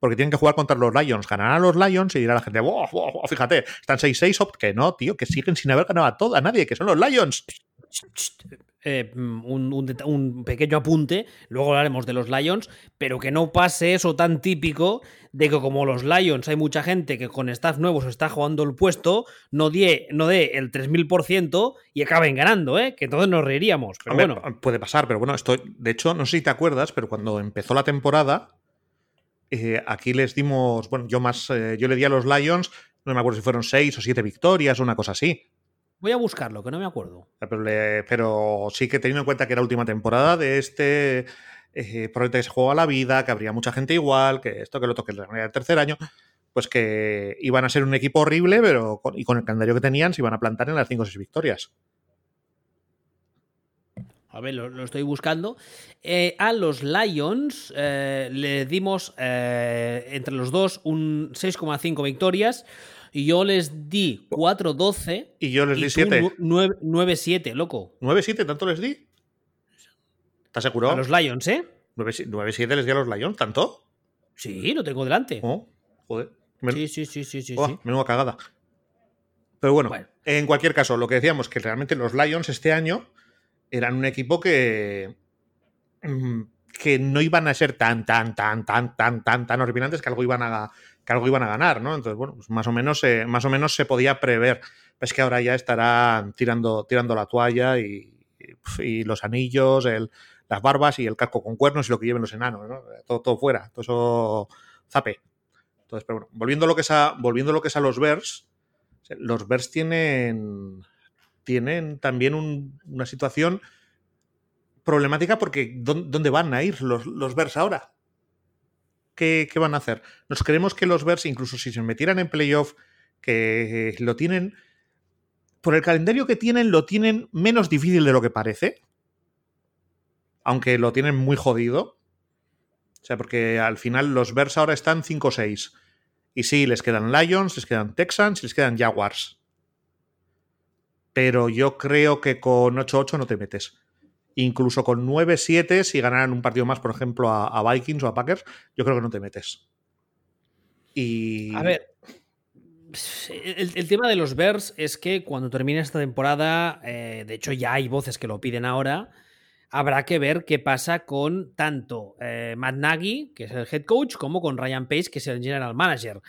Porque tienen que jugar contra los Lions. Ganarán los Lions y dirá la gente, wow, wow, fíjate, están 6-6, que no, tío, que siguen sin haber ganado a toda nadie, que son los Lions. Eh, un, pequeño apunte, luego hablaremos de los Lions, pero que no pase eso tan típico de que como los Lions hay mucha gente que con staff nuevos está jugando el puesto, no dé no el 3000% y acaben ganando, ¿eh? que todos nos reiríamos. Pero bueno. Puede pasar, pero bueno, esto, de hecho, no sé si te acuerdas, pero cuando empezó la temporada, eh, aquí les dimos, bueno, yo más, eh, yo le di a los Lions, no me acuerdo si fueron seis o siete victorias o una cosa así. Voy a buscarlo, que no me acuerdo. Pero, sí que teniendo en cuenta que era última temporada de este eh, proyecto que se juega a la vida, que habría mucha gente igual, que esto, que lo toque el tercer año, pues que iban a ser un equipo horrible, pero con, y con el calendario que tenían se iban a plantar en las 5 o 6 victorias. A ver, lo, estoy buscando. Eh, a los Lions eh, le dimos eh, entre los dos un 6,5 victorias. Y yo les di 4-12. Y yo les di 7. 9-7, loco. ¿9-7? ¿Tanto les di? ¿Estás seguro? A los Lions, ¿eh? 9-7 les di a los Lions, ¿tanto? Sí, lo tengo delante. Oh, joder. Sí, sí, sí, sí, sí, oh, Menuda cagada. Pero bueno, en cualquier caso, lo que decíamos que realmente los Lions este año eran un equipo que mm, que no iban a ser tan, tan, tan, tan, tan, tan, tan horripilantes que algo iban a, que algo iban a ganar, ¿no? Entonces, bueno, pues más o menos, más o menos se podía prever. Es que ahora ya estarán tirando, tirando la toalla y, los anillos, el, las barbas y el casco con cuernos y lo que lleven los enanos, ¿no? Todo, todo fuera, todo eso zape. Entonces, pero bueno, volviendo a lo que es a, volviendo lo que es a los Bears, los Bears tienen, tienen también una situación problemática porque ¿dónde van a ir los, los Bears ahora? ¿Qué, van a hacer? Nos creemos que los Bears, incluso si se metieran en playoff, que lo tienen, por el calendario que tienen, lo tienen menos difícil de lo que parece. Aunque lo tienen muy jodido. O sea, porque al final los Bears ahora están 5-6. Y sí, les quedan Lions, les quedan Texans y les quedan Jaguars. Pero yo creo que con 8-8 no te metes incluso con 9-7, si ganaran un partido más, por ejemplo, a, Vikings o a Packers, yo creo que no te metes. Y. A ver. El, tema de los Bears es que cuando termine esta temporada, eh, de hecho ya hay voces que lo piden ahora, habrá que ver qué pasa con tanto eh, Matt Nagy, que es el head coach, como con Ryan Pace, que es el general manager.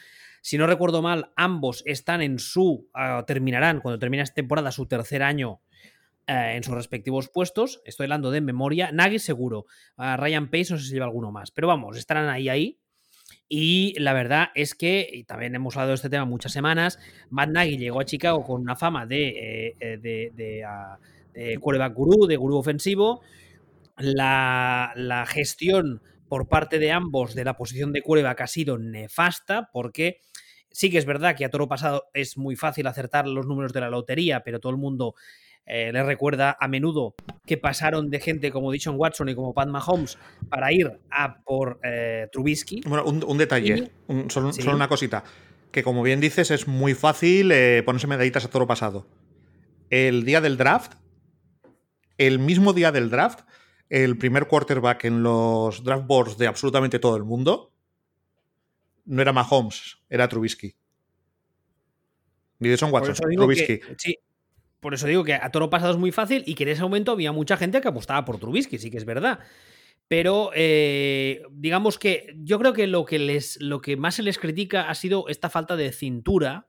Si no recuerdo mal, ambos están en su. Ah, terminarán, cuando termine esta temporada, su tercer año eh, en sus respectivos puestos. Estoy hablando de memoria. Nagy seguro. Ryan Pace no sé si lleva alguno más. Pero vamos, estarán ahí, ahí. Y la verdad es que, y también hemos hablado de este tema muchas semanas, Matt Nagy llegó a Chicago con una fama de, eh, eh, de, de, ah, de quarterback gurú, de gurú ofensivo. La, la, gestión por parte de ambos de la posición de quarterback ha sido nefasta porque sí que es verdad que a toro pasado es muy fácil acertar los números de la lotería, pero todo el mundo eh, les recuerda a menudo que pasaron de gente como Dishon Watson y como Pat Mahomes para ir a por eh, Trubisky. Bueno, un, detalle, solo, una cosita. Que como bien dices, es muy fácil eh, ponerse medallitas a toro pasado. El día del draft, el mismo día del draft, el primer quarterback en los draft boards de absolutamente todo el mundo no era Mahomes, era Trubisky. Ni Dishon Watson, Trubisky. sí, por eso digo que a toro pasado es muy fácil y que en ese momento había mucha gente que apostaba por Trubisky, sí que es verdad. Pero eh, digamos que yo creo que lo que, les, lo que más se les critica ha sido esta falta de cintura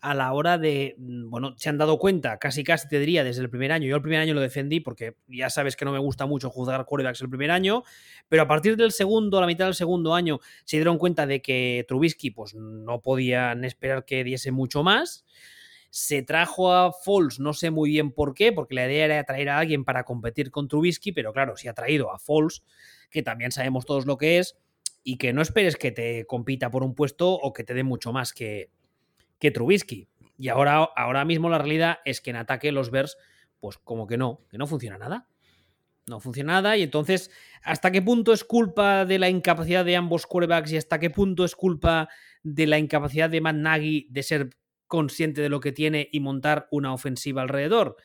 a la hora de, mm, bueno, se han dado cuenta, casi casi te diría desde el primer año, yo el primer año lo defendí porque ya sabes que no me gusta mucho juzgar quarterbacks el primer año, pero a partir del segundo, a la mitad del segundo año, se dieron cuenta de que Trubisky pues no podían esperar que diese mucho más, se trajo a Foles, no sé muy bien por qué, porque la idea era traer a alguien para competir con Trubisky, pero claro, si ha traído a Foles, que también sabemos todos lo que es, y que no esperes que te compita por un puesto o que te dé mucho más que, que Trubisky. Y ahora, ahora mismo la realidad es que en ataque los Bears, pues como que no, que no funciona nada. No funciona nada y entonces, ¿hasta qué punto es culpa de la incapacidad de ambos quarterbacks y hasta qué punto es culpa de la incapacidad de Matt Nagy de ser consciente de lo que tiene y montar una ofensiva alrededor.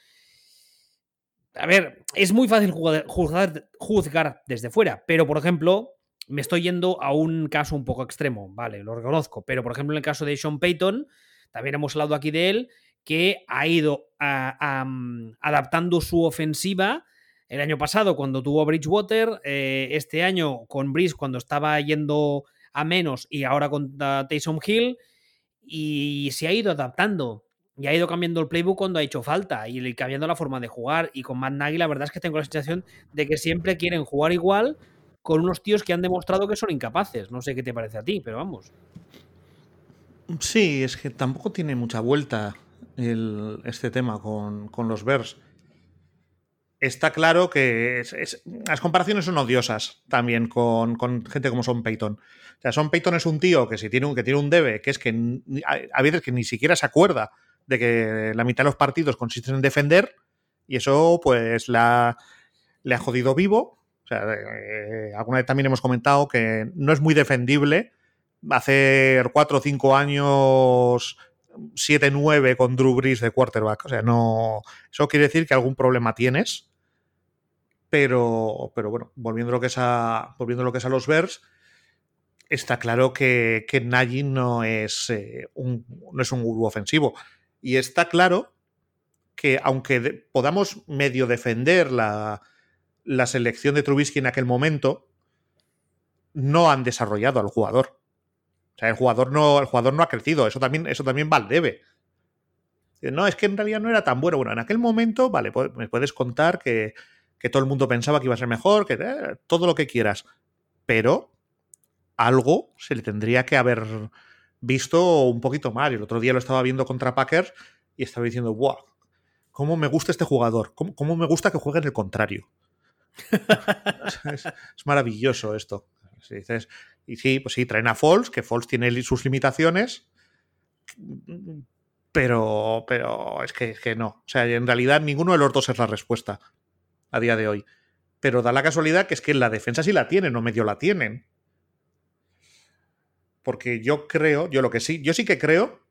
a ver, es muy fácil juzgar, juzgar, desde fuera, pero por ejemplo, me estoy yendo a un caso un poco extremo, vale, lo reconozco, pero por ejemplo en el caso de Sean Payton, también hemos hablado aquí de él, que ha ido mm, adaptando su ofensiva. El año pasado cuando tuvo Bridgewater, eh, este año con Breeze cuando estaba yendo a menos y ahora con Taysom Hill y se ha ido adaptando y ha ido cambiando el playbook cuando ha hecho falta y cambiando la forma de jugar. Y con Matt Nagy, la verdad es que tengo la sensación de que siempre quieren jugar igual con unos tíos que han demostrado que son incapaces. No sé qué te parece a ti, pero vamos. Sí, es que tampoco tiene mucha vuelta este tema con, los Bears. Está claro que las comparaciones son odiosas también con, gente como Son Payton. O sea, Son Payton es un tío que si tiene un, que tiene un debe, que es que a veces que ni siquiera se acuerda de que la mitad de los partidos consisten en defender y eso pues la, le ha jodido vivo. Sea, eh, alguna vez también hemos comentado que no es muy defendible hacer 4 o 5 años 7-9 con Drew Brees de quarterback. O sea, no. Eso quiere decir que algún problema tienes. Pero, pero bueno, volviendo lo que es a, volviendo lo que es a los Bears, está claro que, que Nagy no es, eh, un, no es un gurú ofensivo. Y está claro que aunque podamos medio defender la, la selección de Trubisky en aquel momento, no han desarrollado al jugador. O sea, el jugador no, el jugador no ha crecido. Eso también, eso también va al debe. No, es que en realidad no era tan bueno. Bueno, en aquel momento, vale, me puedes contar que, que todo el mundo pensaba que iba a ser mejor, que eh, todo lo que quieras. Pero algo se le tendría que haber visto un poquito mal. El otro día lo estaba viendo contra Packers y estaba diciendo, ¡buah! ¿Cómo me gusta este jugador? ¿Cómo, me gusta que juegue en el contrario? es, maravilloso esto. y sí, pues sí, traen a Falls, que Falls tiene sus limitaciones, pero, pero es que, es que no. O sea, en realidad ninguno de los dos es la respuesta a día de hoy. Pero da la casualidad que es que la defensa sí la tienen, o medio la tienen. Porque yo creo, yo lo que sí, yo sí que creo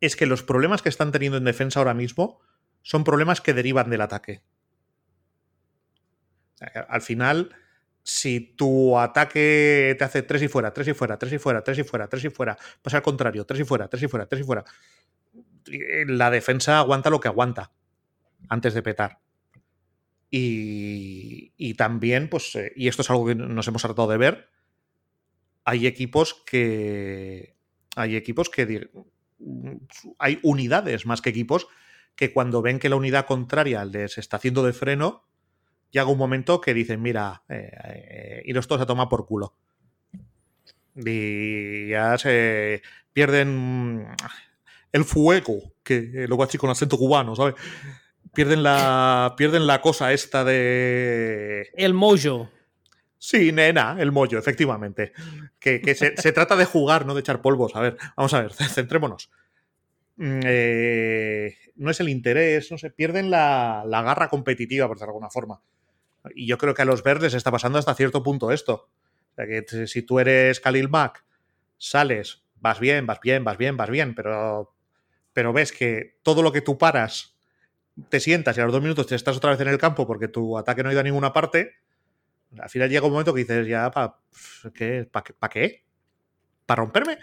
es que los problemas que están teniendo en defensa ahora mismo son problemas que derivan del ataque. Al final, si tu ataque te hace tres y fuera, tres y fuera, tres y fuera, tres y fuera, tres y fuera, pues al contrario, tres y fuera, tres y fuera, tres y fuera, la defensa aguanta lo que aguanta antes de petar. Y, también, pues, eh, y esto es algo que nos hemos tratado de ver, hay equipos que. Hay equipos que. Hay unidades más que equipos que cuando ven que la unidad contraria les está haciendo de freno, llega un momento que dicen, mira, eh, eh, iros todos a tomar por culo. Y ya se pierden el fuego, que lo voy a decir con acento cubano, ¿sabes? Pierden la, pierden la cosa esta de... El mojo. Sí, nena, el mollo, efectivamente. Que, se, trata de jugar, no de echar polvos. A ver, vamos a ver, centrémonos. Mm, eh, no es el interés, no sé, pierden la, garra competitiva, por decirlo de alguna forma. Y yo creo que a los verdes está pasando hasta cierto punto esto. O sea, que si tú eres Khalil Mack, sales, vas bien, vas bien, vas bien, vas bien, pero, pero ves que todo lo que tú paras, te sientas y a los dos minutos te estás otra vez en el campo porque tu ataque no ha ido a ninguna parte, al final llega un momento que dices, ya, ¿para qué? ¿Para qué? ¿Para romperme?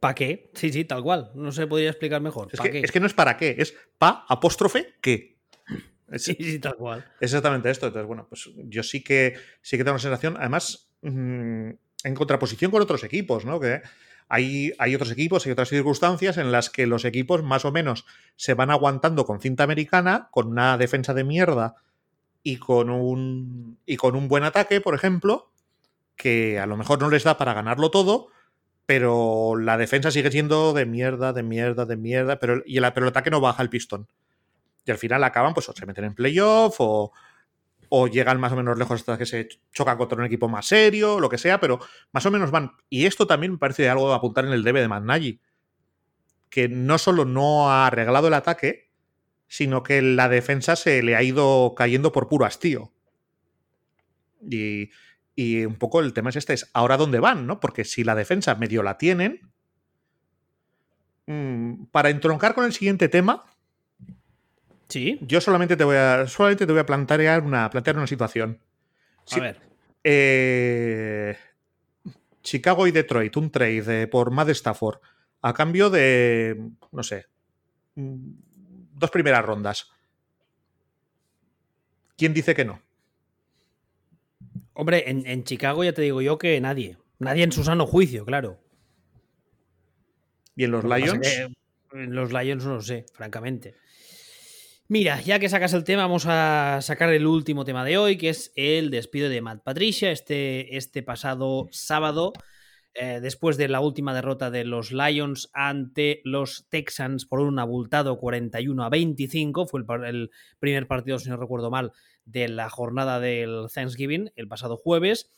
¿Para qué? Sí, sí, tal cual. No se podría explicar mejor. Es, que, no es para qué, es pa apóstrofe qué. Sí, sí, tal cual. exactamente esto. Entonces, bueno, pues yo sí que sí que tengo la sensación, además, mm, en contraposición con otros equipos, ¿no? Que hay, hay otros equipos, hay otras circunstancias en las que los equipos más o menos se van aguantando con cinta americana, con una defensa de mierda y con un, y con un buen ataque, por ejemplo, que a lo mejor no les da para ganarlo todo, pero la defensa sigue siendo de mierda, de mierda, de mierda, pero, y el, pero el ataque no baja el pistón. Y al final acaban, pues, o se meten en playoff o, o llegan más o menos lejos hasta que se chocan contra un equipo más serio, lo que sea, pero más o menos van. Y esto también me parece algo de apuntar en el debe de Nagy, que no solo no ha arreglado el ataque, sino que la defensa se le ha ido cayendo por puro hastío. Y, y un poco el tema es este, es ahora dónde van, ¿no? Porque si la defensa medio la tienen, mm, para entroncar con el siguiente tema, Sí. Yo solamente te voy a, solamente te voy a plantear una, plantear una situación. A ver. Eh, Chicago y Detroit, un trade por Matt Stafford a cambio de, no sé, mm, dos primeras rondas. ¿Quién dice que no? Hombre, en, en Chicago ya te digo yo que nadie. Nadie en su sano juicio, claro. ¿Y en los Lions? En los Lions no lo sé, francamente. Mira, ya que sacas el tema, vamos a sacar el último tema de hoy, que es el despido de Matt Patricia este, este pasado sábado, eh, después de la última derrota de los Lions ante los Texans por un abultado 41 a 25. Fue el, primer partido, si no recuerdo mal, de la jornada del Thanksgiving, el pasado jueves.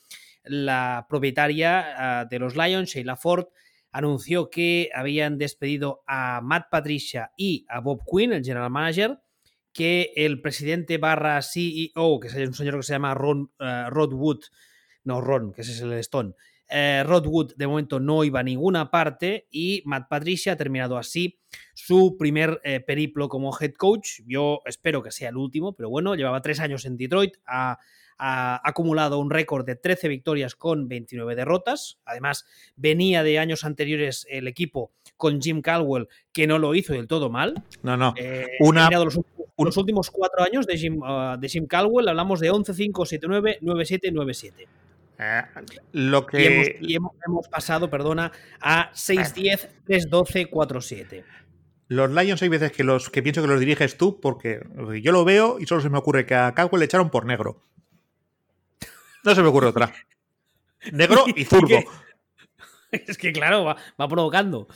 La propietaria ah, de los Lions, Sheila Ford, anunció que habían despedido a Matt Patricia y a Bob Quinn, el general manager, que el presidente barra CEO, que es un señor que se llama Ron, eh, Rod Wood, no Ron, que ese es el Stone, eh, Rod Wood de momento no iba a ninguna parte y Matt Patricia ha terminado así su primer eh, periplo como head coach. Yo espero que sea el último, pero bueno, llevaba tres años en Detroit, ha, ha acumulado un récord de 13 victorias con 29 derrotas. Además, venía de años anteriores el equipo con Jim Caldwell, que no lo hizo del todo mal. No, no. Eh, Una- los, los últimos cuatro años de Jim, uh, de Jim Caldwell, hablamos de 11, 5, 7, 9, 9, 7, 9, 7. Eh, lo Y, hemos, que. y hemos, hemos pasado, perdona, a 6, 10, 3, 12, 4, 7. Los Lions hay veces que los que pienso que los diriges tú porque yo lo veo y solo se me ocurre que a Caldwell le echaron por negro. No se me ocurre otra. Negro y zurdo. Es que claro, va, va provocando.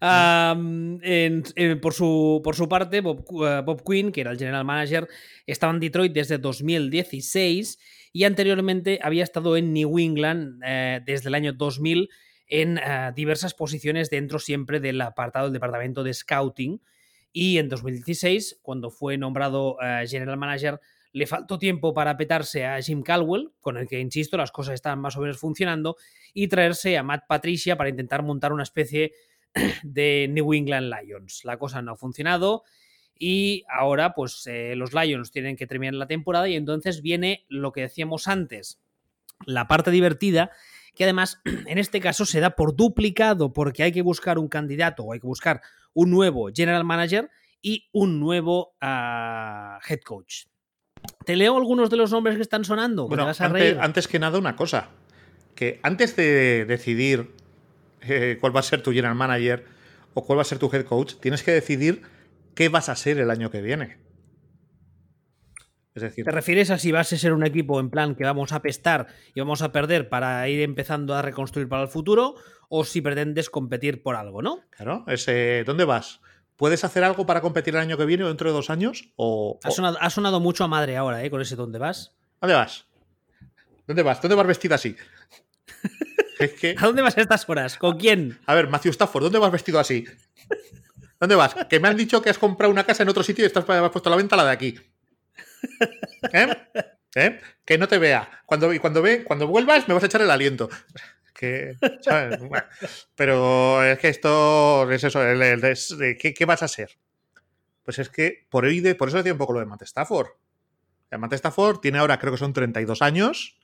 Um, en- en- por, su, por su parte, Bob, uh, Bob Quinn, que era el general manager, estaba en Detroit desde 2016 y anteriormente había estado en New England eh, desde el año 2000 en eh, diversas posiciones dentro siempre del apartado del departamento de scouting. Y en 2016, cuando fue nombrado eh, general manager, le faltó tiempo para petarse a Jim Caldwell, con el que, insisto, las cosas están más o menos funcionando, y traerse a Matt Patricia para intentar montar una especie de New England Lions. La cosa no ha funcionado y ahora pues eh, los Lions tienen que terminar la temporada y entonces viene lo que decíamos antes, la parte divertida, que además en este caso se da por duplicado porque hay que buscar un candidato o hay que buscar un nuevo general manager y un nuevo uh, head coach. Te leo algunos de los nombres que están sonando. Bueno, te vas a antes, reír. antes que nada, una cosa. Que antes de decidir eh, cuál va a ser tu general manager o cuál va a ser tu head coach, tienes que decidir qué vas a ser el año que viene. Es decir, ¿Te refieres a si vas a ser un equipo en plan que vamos a pestar y vamos a perder para ir empezando a reconstruir para el futuro? O si pretendes competir por algo, ¿no? claro, es, eh, ¿dónde vas? ¿Puedes hacer algo para competir el año que viene o dentro de dos años? ¿O, Ha sonado, ha sonado mucho a madre ahora, ¿eh? Con ese dónde vas. ¿Dónde vas? ¿Dónde vas? ¿Dónde vas vestida así? es que, ¿A dónde vas a estas horas? ¿Con quién? a ver, Matthew Stafford, ¿dónde vas vestido así? ¿Dónde vas? Que me han dicho que has comprado una casa en otro sitio y estás has puesto a la venta la de aquí. ¿Eh? ¿Eh? Que no te vea. Cuando, y cuando, ve, cuando vuelvas me vas a echar el aliento. Que, ¿sabes? Bueno, pero es que esto es eso. el- el- ¿qué, qué vas a ser? Pues es que por, hoy de, por eso decía un poco lo de Matt Stafford. Matt Stafford tiene ahora, creo que son 32 años.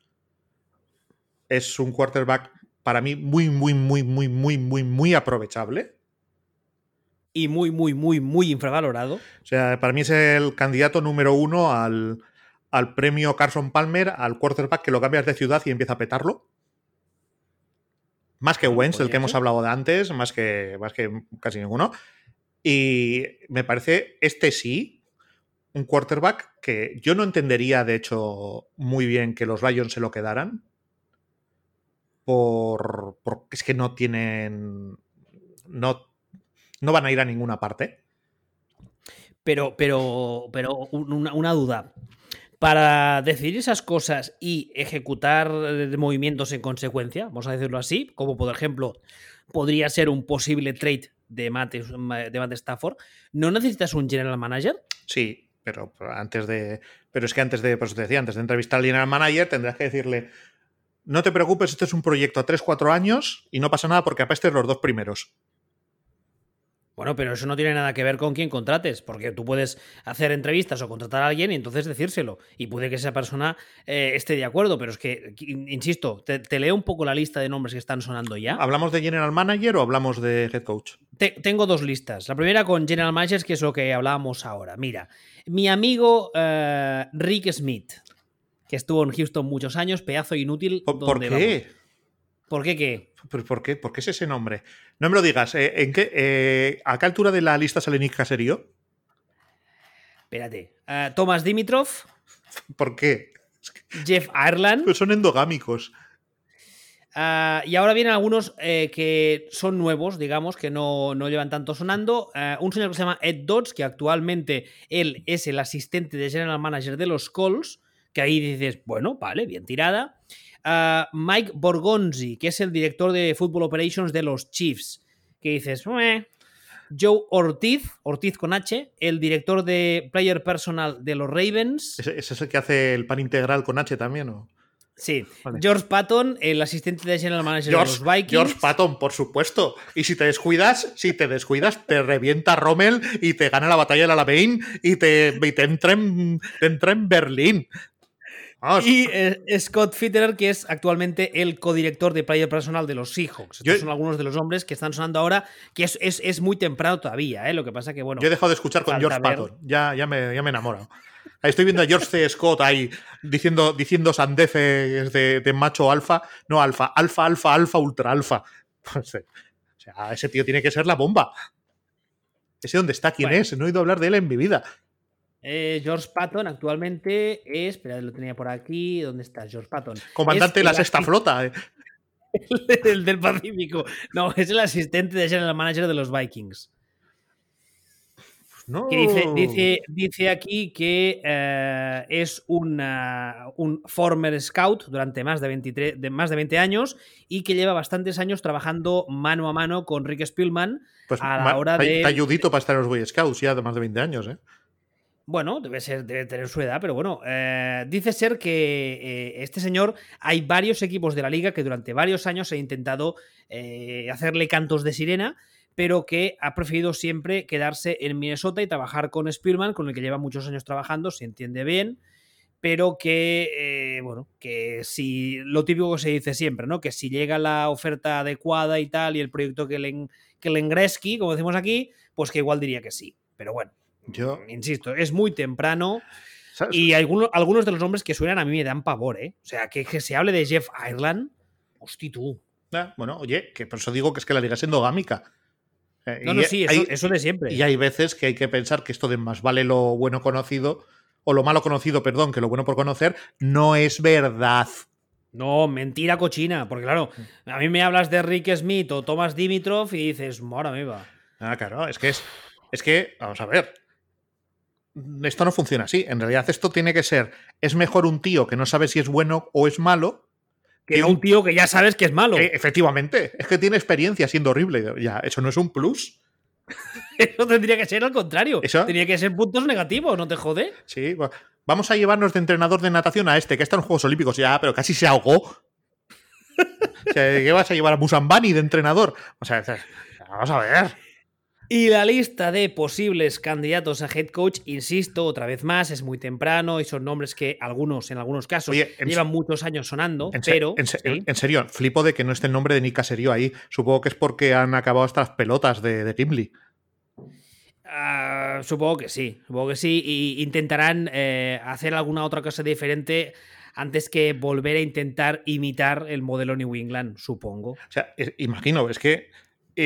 Es un quarterback para mí muy, muy, muy, muy, muy, muy, muy aprovechable. Y muy, muy, muy, muy infravalorado. O sea, para mí es el candidato número uno al, al premio Carson Palmer, al quarterback que lo cambias de ciudad y empieza a petarlo. Más que Wentz, del que hemos hablado de antes, más que, más que casi ninguno. Y me parece este sí, un quarterback que yo no entendería, de hecho, muy bien que los Lions se lo quedaran. Por, porque es que no tienen. No, no van a ir a ninguna parte. Pero, pero, pero un- una, una duda. Para decidir esas cosas y ejecutar eh, movimientos en consecuencia, vamos a decirlo así, como por ejemplo podría ser un posible trade de Matt, Stafford, ¿no necesitas un general manager? Sí, pero antes de. Pero es que antes de. Por eso te decía, antes de entrevistar al general manager, tendrás que decirle. No te preocupes, este es un proyecto a 3-4 años y no pasa nada porque apestes los dos primeros. Bueno, pero eso no tiene nada que ver con quién contrates, porque tú puedes hacer entrevistas o contratar a alguien y entonces decírselo. Y puede que esa persona eh, esté de acuerdo, pero es que, insisto, te, leo un poco la lista de nombres que están sonando ya. ¿Hablamos de General Manager o hablamos de Head Coach? tengo dos listas. La primera con General Managers, que es lo que hablábamos ahora. Mira, mi amigo eh, Rick Smith, que estuvo en Houston muchos años, pedazo inútil. ¿Por, qué? ¿Por qué qué? ¿Por qué? ¿Por qué es ese nombre? No me lo digas. Eh, ¿En qué, eh, ¿A qué altura de la lista sale Nick Caserio? Espérate. Uh, Tomás Dimitrov. ¿Por qué? Jeff Ireland. Pues son endogámicos. Uh, y ahora vienen algunos eh, que son nuevos, digamos, que no, no llevan tanto sonando. Uh, un señor que se llama Ed Dodds, que actualmente él es el asistente de General Manager de los Colts, que ahí dices, bueno, vale, bien tirada. Mike Borgonzi, que es el director de Football Operations de los Chiefs, que dices, Joe Ortiz, Ortiz con H, el director de Player Personal de los Ravens. ¿Ese, es el que hace el pan integral con H también? ¿o? Sí, George Patton, el asistente de General Manager de los Vikings. George Patton, por supuesto. Y si te descuidas, si te descuidas, te revienta Rommel y te gana la batalla del Alamein y te, y te, entra, en, te entra en Berlín. Y eh, Scott Fitterer, que es actualmente el codirector de Player Personal de los Seahawks. Estos son algunos de los hombres que están sonando ahora, que es, es, muy temprano todavía, ¿eh? Lo que pasa que, bueno. Yo he dejado de escuchar con George Patton. Ya, ya, me, ya me enamoro. estoy viendo a George C. Scott ahí diciendo, diciendo sandeces de, macho alfa. No, alfa, alfa, alfa, alfa, ultra alfa. o sea, ese tío tiene que ser la bomba. Ese dónde está, quién es. No he oído hablar de él en mi vida. Eh, George Patton actualmente es. Espera, lo tenía por aquí. ¿Dónde está George Patton? Comandante de la sexta flota. Eh. El, del Pacífico. No, es el asistente de general manager de los Vikings. No. dice, dice, aquí que eh, es un former scout durante más de, 23, de más de 20 años y que lleva bastantes años trabajando mano a mano con Rick Spielman pues a la hora de. ayudito para estar en los Boy Scouts ya de más de 20 años, ¿eh? Bueno, debe ser, debe tener su edad, pero bueno, eh, dice ser que eh, este señor, hay varios equipos de la liga que durante varios años ha intentado eh, hacerle cantos de sirena, pero que ha preferido siempre quedarse en Minnesota y trabajar con Spearman, con el que lleva muchos años trabajando, se entiende bien, pero que, bueno, que si, lo típico que se dice siempre, ¿no? Que si llega la oferta adecuada y tal, y el proyecto que le, que como decimos aquí, pues que igual diría que sí, pero bueno. Yo insisto, es muy temprano. Y algunos, algunos de los nombres que suenan a mí me dan pavor, ¿eh? O sea, que, se hable de Jeff Ireland. Hosti tú. Ah, bueno, oye, que por eso digo que es que la liga es endogámica. Eh, no, no, sí, eso, de siempre. Y hay veces que hay que pensar que esto de más vale lo bueno conocido, o lo malo conocido, perdón, que lo bueno por conocer, no es verdad. No, mentira cochina, porque claro, a mí me hablas de Rick Smith o Thomas Dimitrov y dices, ahora me va. Ah, claro, es que es, es que, vamos a ver, esto no funciona así. En realidad esto tiene que ser, es mejor un tío que no sabe si es bueno o es malo. Que, un tío que ya sabes que es malo. efectivamente, es que tiene experiencia siendo horrible. Ya, eso no es un plus. eso tendría que ser al contrario. ¿Eso? Tendría que ser puntos negativos, ¿no te jode? Sí, vamos a llevarnos de entrenador de natación a este, que está en Juegos Olímpicos ya, pero casi se ahogó. ¿Qué vas a llevar a Musambani de entrenador? O sea, vamos a ver. Y la lista de posibles candidatos a head coach, insisto, otra vez más, es muy temprano y son nombres que algunos, en algunos casos, llevan muchos años sonando, pero... En, serio, flipo de que no esté el nombre de Nick Caserio ahí. Supongo que es porque han acabado estas pelotas de, de Gimli. Ah, supongo que sí, supongo que sí. Y intentarán eh, hacer alguna otra cosa diferente antes que volver a intentar imitar el modelo New England, supongo. O sea, imagino, es que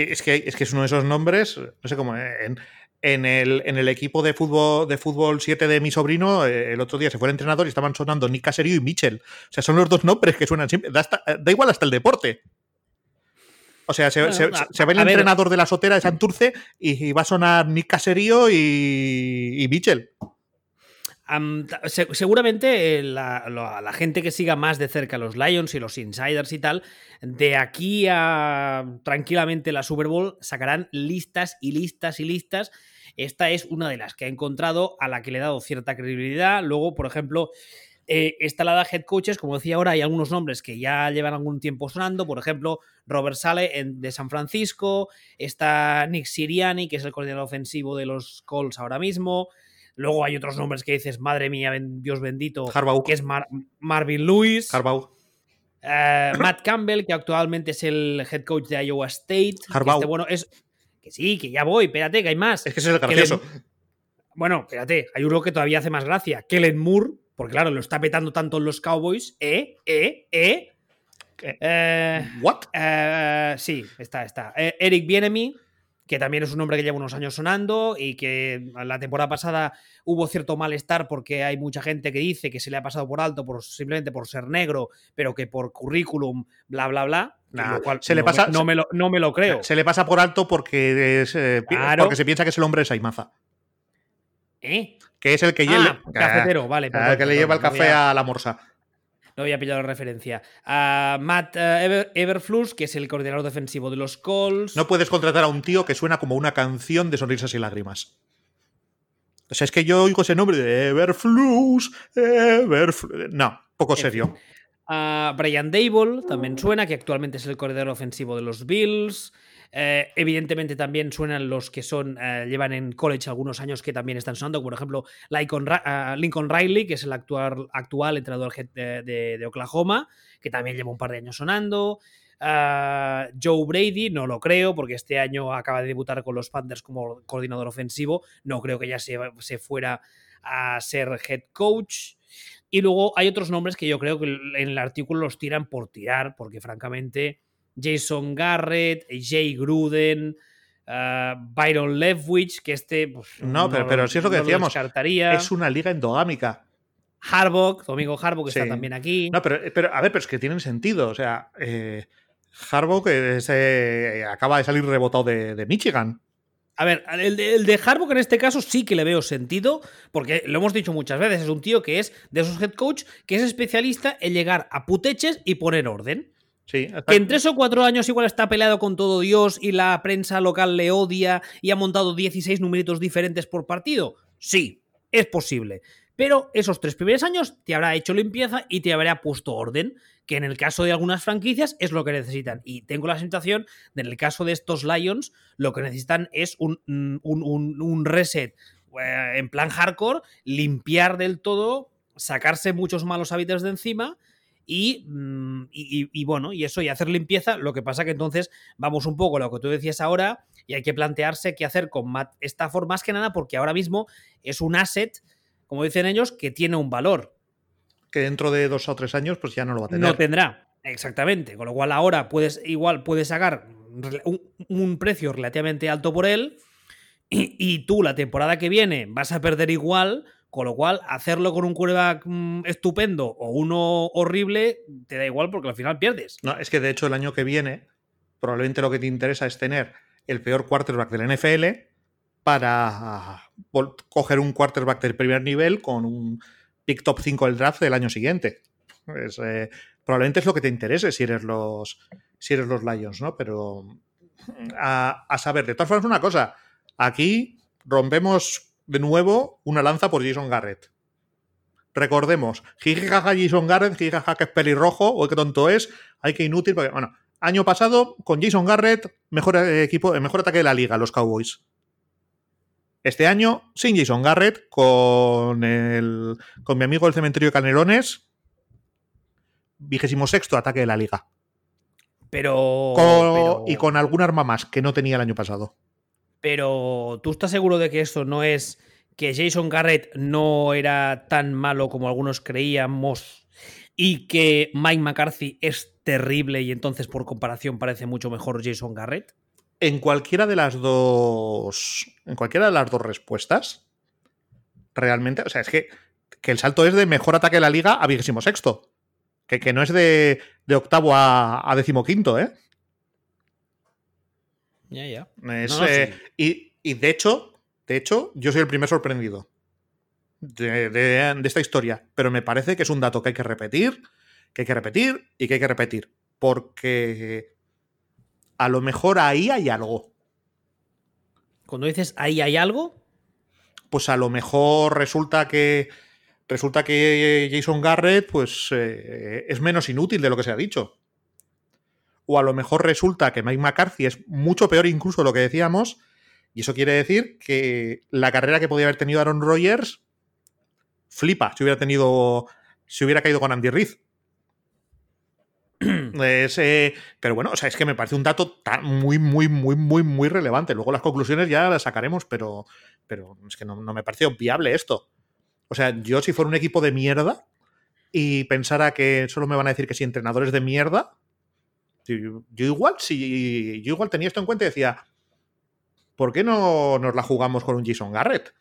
es que, es que es uno de esos nombres, no sé cómo, en, en, el, en el equipo de fútbol, de fútbol 7 de mi sobrino, eh, el otro día se fue el entrenador y estaban sonando Nick Caserio y Mitchell. O sea, son los dos nombres que suenan siempre. Da, igual hasta el deporte. O sea, se, ve el entrenador de la sotera de Santurce y, va a sonar Nick Caserio y, y Mitchell seguramente la, gente que siga más de cerca los Lions y los insiders y tal, de aquí a tranquilamente la Super Bowl sacarán listas y listas y listas. Esta es una de las que ha encontrado a la que le he dado cierta credibilidad. Luego, por ejemplo, Eh, está la de head coaches, como decía ahora, hay algunos nombres que ya llevan algún tiempo sonando, por ejemplo, Robert Sale de San Francisco, está Nick Siriani, que es el coordinador ofensivo de los Colts ahora mismo, luego hay otros nombres que dices, madre mía, Dios bendito, que es Marvin Lewis. Eh, Matt Campbell, que actualmente es el head coach de Iowa State. Este, bueno, es, que sí, que ya voy, espérate, que hay más. Es que es el gracioso. Bueno, espérate, hay uno que todavía hace más gracia. Kellen Moore, porque claro, lo está petando tanto en los Cowboys. ¿Eh? ¿Eh? ¿Eh? eh ¿What? Eh, sí, está, está. Eh, Eric Bienemy, que también es un hombre que lleva unos años sonando y que la temporada pasada hubo cierto malestar porque hay mucha gente que dice que se le ha pasado por alto por, simplemente por ser negro, pero que por currículum, bla, bla, bla. se le pasa, no, me lo, no me lo creo. Se le pasa por alto porque, es, eh, porque se piensa que es el hombre de Saimaza. ¿Eh? Que es el que lleva. Ah, cafetero, vale. el que le lleva el café a la morsa no había pillado la referencia. A Matt eh, Everflux, que es el coordinador defensivo de los Colts. No puedes contratar a un tío que suena como una canción de sonrisas y lágrimas. O sea, es que yo oigo ese nombre de Everflux, Everflux. No, poco serio. A Brian Dable también suena, que actualmente es el coordinador ofensivo de los Bills. Eh, evidentemente también suenan los que son eh, llevan en college algunos años que también están sonando, por ejemplo eh, Lincoln, Riley, que es el actual, actual entrenador de, Oklahoma, que también lleva un par de años sonando. Joe Brady, no lo creo, porque este año acaba de debutar con los Panthers como coordinador ofensivo. No creo que ya se, se fuera a ser head coach. Y luego hay otros nombres que yo creo que en el artículo los tiran por tirar, porque francamente Jason Garrett, Jay Gruden, uh, Byron Leftwich, que este. Pues, no, pero, si es lo que decíamos. Es una liga endogámica. Harbaugh, Domingo Harbaugh, que está también aquí. No, pero, pero, a ver, pero es que tienen sentido. O sea, eh, Harbaugh que eh, acaba de salir rebotado de, Michigan. A ver, el de, el de Harbaugh en este caso sí que le veo sentido, porque lo hemos dicho muchas veces, es un tío que es de esos head coach que es especialista en llegar a puteches y poner orden. Que en tres o cuatro años igual está peleado con todo Dios y la prensa local le odia y ha montado 16 numeritos diferentes por partido. Sí, es posible. Pero esos tres primeros años te habrá hecho limpieza y te habrá puesto orden, que en el caso de algunas franquicias es lo que necesitan. Y tengo la sensación de en el caso de estos Lions, lo que necesitan es un, un reset eh, en plan hardcore, limpiar del todo, sacarse muchos malos hábitos de encima Mm, y, bueno, y eso, y hacer limpieza. Lo que pasa que entonces vamos un poco a lo que tú decías ahora y hay que plantearse qué hacer con Matt Stafford, más que nada porque ahora mismo es un asset, como dicen ellos, que tiene un valor. Que dentro de dos o tres años, pues ya no lo va a tener. No tendrá, exactamente. Con lo cual ahora puedes, igual puedes sacar un, precio relativamente alto por él. y, tú la temporada que viene vas a perder igual con lo cual, hacerlo con un quarterback mm, estupendo o uno horrible, te da igual porque al final pierdes. No, es que de hecho el año que viene, probablemente lo que te interesa es tener el peor quarterback del NFL para coger un quarterback del primer nivel con un pick top 5 del draft del año siguiente. Eh, probablemente es lo que te interese si eres los, si eres los Lions, ¿no? Pero a saber, de todas formas, una cosa, aquí rompemos de nuevo una lanza por Jason Garrett. Recordemos, jijijaja Jason Garrett, jijijaja que es pelirrojo, o qué tonto es, hay que inútil, porque, bueno, año pasado con Jason Garrett, mejor equipo, mejor ataque de la liga, los Cowboys. Este año, sin Jason Garrett, con, el, con mi amigo el cementerio de Canelones, vigésimo sexto ataque de la liga. pero... Y con algún arma más que no tenía el año pasado. Pero ¿tú estás seguro de que esto no es que Jason Garrett no era tan malo como algunos creíamos y que Mike McCarthy es terrible y entonces por comparación parece mucho mejor Jason Garrett? En cualquiera de las dos. En cualquiera de las dos respuestas. Realmente. O sea, es que, que el salto es de mejor ataque de la liga a vigésimo sexto. Que, que no es de, de octavo a, a decimoquinto, ¿eh? Ya, ya. Eh, y, de hecho, de hecho, yo soy el primer sorprendido de, esta historia. Pero me parece que es un dato que hay que repetir, que hay que repetir y que hay que repetir. Porque a lo mejor ahí hay algo. Cuando dices ahí hay algo. Pues a lo mejor resulta que resulta que Jason Garrett pues, eh, es menos inútil de lo que se ha dicho. O a lo mejor resulta que Mike McCarthy es mucho peor incluso de lo que decíamos, y eso quiere decir que la carrera que podía haber tenido Aaron Rodgers flipa si hubiera tenido. si hubiera caído con Andy Reid. pero bueno, o sea, es que me parece un dato muy, muy, muy, muy, muy relevante. Luego las conclusiones ya las sacaremos, pero, pero es que no, me parece viable esto. O sea, yo si fuera un equipo de mierda y pensara que solo me van a decir que si entrenadores de mierda, yo, igual, si yo igual tenía esto en cuenta y decía, ¿por qué no nos la jugamos con un Jason Garrett?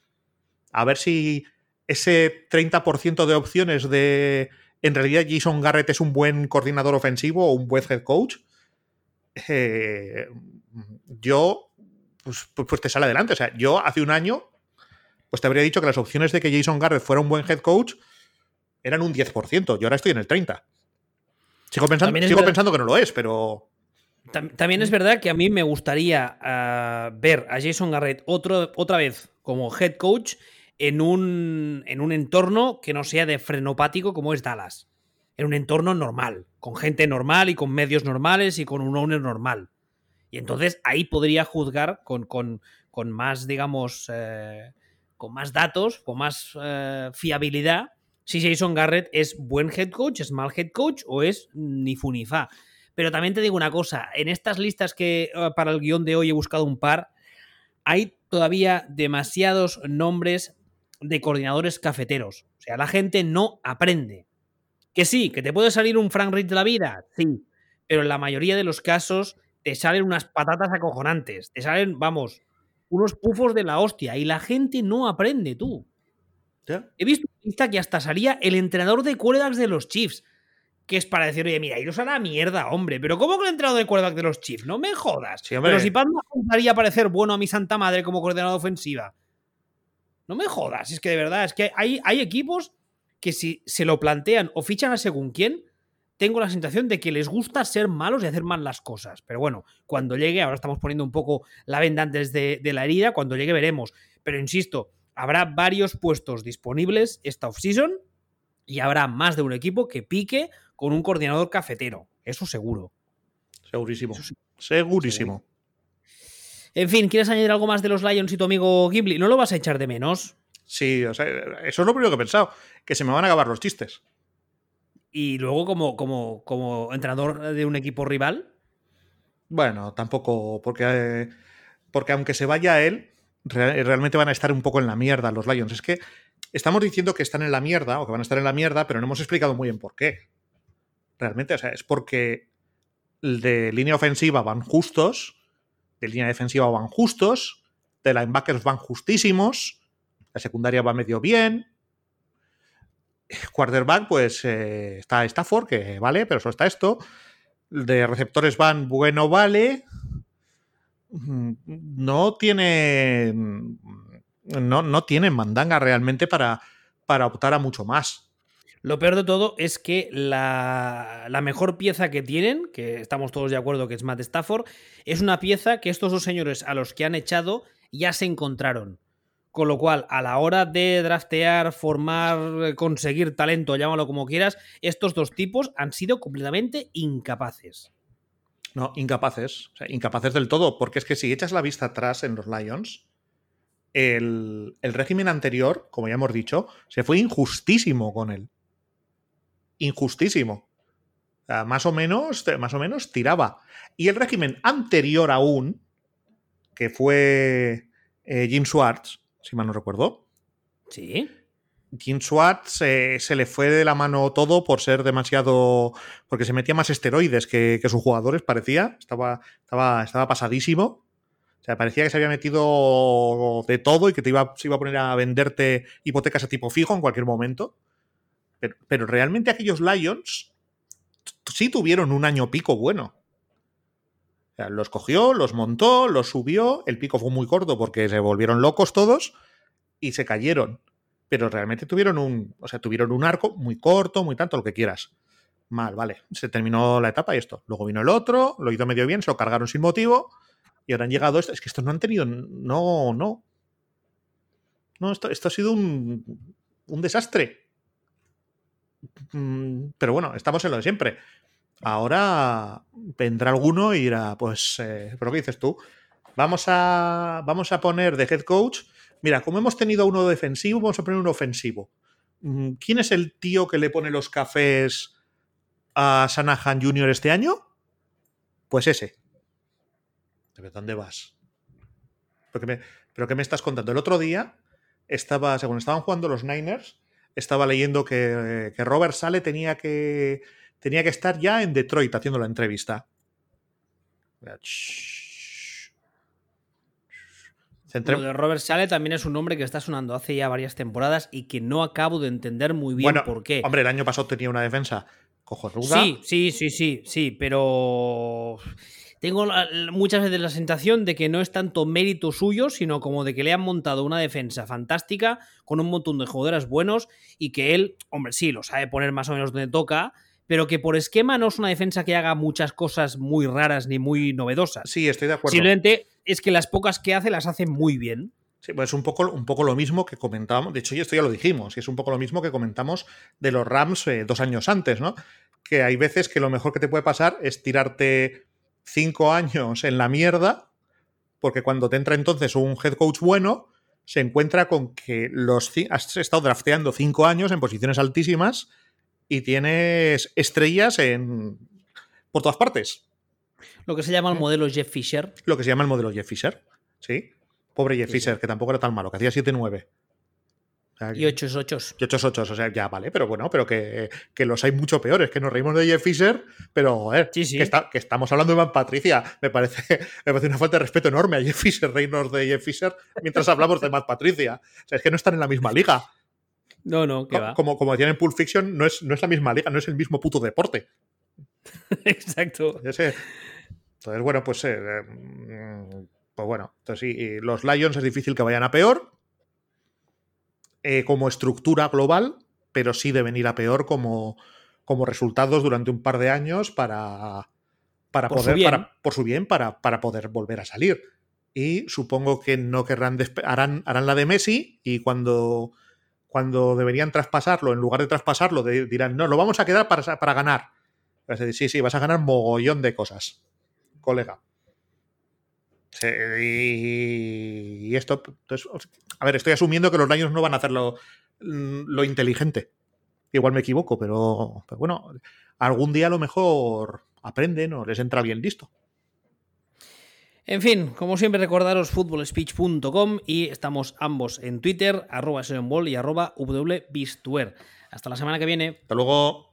A ver si ese 30% de opciones de en realidad Jason Garrett es un buen coordinador ofensivo o un buen head coach, eh, yo, pues, pues, pues, te sale adelante. O sea, yo hace un año, pues te habría dicho que las opciones de que Jason Garrett fuera un buen head coach eran un 10%. Yo ahora estoy en el 30%. Sigo pensando, sigo pensando que no lo es, pero... También es verdad que a mí me gustaría ah, ver a Jason Garrett otra vez como head coach en un, en un entorno que no sea de frenopático como es Dallas. En un entorno normal, con gente normal y con medios normales y con un owner normal. Y entonces ahí podría juzgar con, con, con más, digamos, eh, con más datos, con más eh, fiabilidad, si Jason Garrett es buen head coach, es mal head coach o es ni fu ni fa. Pero también te digo una cosa, en estas listas que eh, para el guion de hoy he buscado un par, hay todavía demasiados nombres de coordinadores cafeteros. O sea, la gente no aprende. Que sí, que te puede salir un Frank Reed de la vida, sí, pero en la mayoría de los casos te salen unas patatas acojonantes, te salen, vamos, unos pufos de la hostia y la gente no aprende, tú. He visto una lista que hasta salía el entrenador de quarterbacks de los Chiefs, que es para decir, oye, mira, iros a la mierda, hombre, pero ¿cómo que el entrenador de quarterbacks de los Chiefs? No me jodas. pero si Paz me parecer bueno a mi santa madre como coordinador ofensiva. No me jodas, es que de verdad, es que hay, hay equipos que si se lo plantean o fichan a según quién, tengo la sensación de que les gusta ser malos y hacer mal las cosas. Pero bueno, cuando llegue, ahora estamos poniendo un poco la venda antes de, la herida, cuando llegue veremos. Pero insisto, habrá varios puestos disponibles esta offseason y habrá más de un equipo que pique con un coordinador cafetero. Eso seguro. Segurísimo. Segurísimo. En fin, ¿quieres añadir algo más de los Lions y tu amigo Gimli? ¿No lo vas a echar de menos? Sí, o sea, eso es lo primero que he pensado, que se me van a acabar los chistes. Y luego, como, como, como entrenador de un equipo rival. Bueno, tampoco, porque, porque aunque se vaya él, realmente van a estar un poco en la mierda los Lions. Es que estamos diciendo que están en la mierda o que van a estar en la mierda, pero no hemos explicado muy bien por qué. Realmente, o sea, es porque de línea ofensiva van justos de línea defensiva van justos, de linebackers van justísimos, la secundaria va medio bien. Quarterback, pues eh, está Stafford, que vale, pero solo está esto. De receptores van bueno, vale. No tiene. No, no tienen mandanga realmente para, para optar a mucho más. Lo peor de todo es que la, mejor pieza que tienen, que estamos todos de acuerdo que es Matt Stafford, es una pieza que estos dos señores a los que han echado ya se encontraron. Con lo cual, a la hora de draftear, formar, conseguir talento, llámalo como quieras, estos dos tipos han sido completamente incapaces. No, incapaces. O sea, incapaces del todo. Porque es que si echas la vista atrás en los Lions, el, el régimen anterior, como ya hemos dicho, se fue injustísimo con él injustísimo. más o menos, más o menos tiraba. Y el régimen anterior aún, que fue eh, Jim Schwartz, si mal no recuerdo. Sí. Jim Schwartz eh, se le fue de la mano todo por ser demasiado. porque se metía más esteroides que, sus jugadores, parecía. Estaba, estaba, estaba pasadísimo. O sea, parecía que se había metido de todo y que te iba, se iba a poner a venderte hipotecas a tipo fijo en cualquier momento. Pero, realmente aquellos Lions sí tuvieron un año pico bueno. los cogió, los montó, los subió. El pico fue muy corto porque se volvieron locos todos y se cayeron. Pero realmente tuvieron un, o sea, tuvieron un arco muy corto, muy tanto, lo que quieras. Mal, vale. Se terminó la etapa y esto. Luego vino el otro, lo hizo medio bien, se lo cargaron sin motivo y ahora han llegado esto. Es que estos no han tenido. No, no. No, esto, esto ha sido un, un desastre Mm, pero bueno, estamos en lo de siempre. Ahora vendrá alguno y dirá, pues, eh, ¿pero qué dices tú? Vamos a, vamos a poner de head coach. Mira, como hemos tenido uno defensivo, vamos a poner uno ofensivo. Mm, ¿Quién es el tío que le pone los cafés a Sanahan Jr. este año? Pues ese. ¿De dónde vas? ¿Pero qué, me, ¿Pero qué me estás contando? El otro día estaba, según estaban jugando los Niners, estaba leyendo que, que Robert Sale tenía que, tenía que estar ya en Detroit haciendo la entrevista. Lo de Robert Sale también es un nombre que está sonando hace ya varias temporadas y que no acabo de entender muy bien por qué. Hombre, el año pasado tenía una defensa cojonuda. Sí, sí, sí, sí, sí, pero tengo muchas veces la sensación de que no es tanto mérito suyo, sino como de que le han montado una defensa fantástica con un montón de jugadores buenos y que él, hombre, sí, lo sabe poner más o menos donde toca, pero que por esquema no es una defensa que haga muchas cosas muy raras ni muy novedosas. Sí, estoy de acuerdo. Simplemente es que las pocas que hace las hace muy bien. Sí, pues es un poco, un poco lo mismo que comentábamos. De hecho, esto ya lo dijimos, y es un poco lo mismo que comentamos de los Rams eh, dos años antes, ¿no? Que hay veces que lo mejor que te puede pasar es tirarte cinco años en la mierda, porque cuando te entra entonces un head coach bueno, se encuentra con que los has estado drafteando cinco años en posiciones altísimas y tienes estrellas en por todas partes. Lo que se llama el modelo Jeff Fisher. Lo que se llama el modelo Jeff Fisher, sí. Pobre Jeff Fisher, que tampoco era tan malo, que hacía 7-9. y 8 es 8. Y 8 es 8, o sea, ya vale, pero bueno, pero que, los hay mucho peores, que nos reímos de Jeff Fisher, pero a que, está, que, estamos hablando de Van Patricia. Me parece, me parece una falta de respeto enorme a Jeff Fisher, reírnos de Jeff Fisher, mientras hablamos de Matt Patricia. O sea, es que no están en la misma liga. No, no, que va. Como, como decían en Pulp Fiction, no es, no es la misma liga, no es el mismo puto deporte. Exacto. Entonces, bueno, pues, eh, mm, pues bueno, entonces sí, los Lions es difícil que vayan a peor eh, como estructura global, pero sí deben ir a peor como, como resultados durante un par de años para, para por poder, su para, por su bien, para, para poder volver a salir. Y supongo que no querrán, harán, harán la de Messi y cuando cuando deberían traspasarlo, en lugar de traspasarlo, dirán, no, lo vamos a quedar para, para ganar. sí, sí, vas a ganar mogollón de cosas, colega. y, esto, pues, a ver, estoy asumiendo que los daños no van a hacer lo, inteligente. Igual me equivoco, pero, pero, bueno, algún día a lo mejor aprenden o les entra bien listo. En fin, como siempre recordaros footballspeech.com y estamos ambos en Twitter, arroba y arroba Hasta la semana que viene. Hasta luego.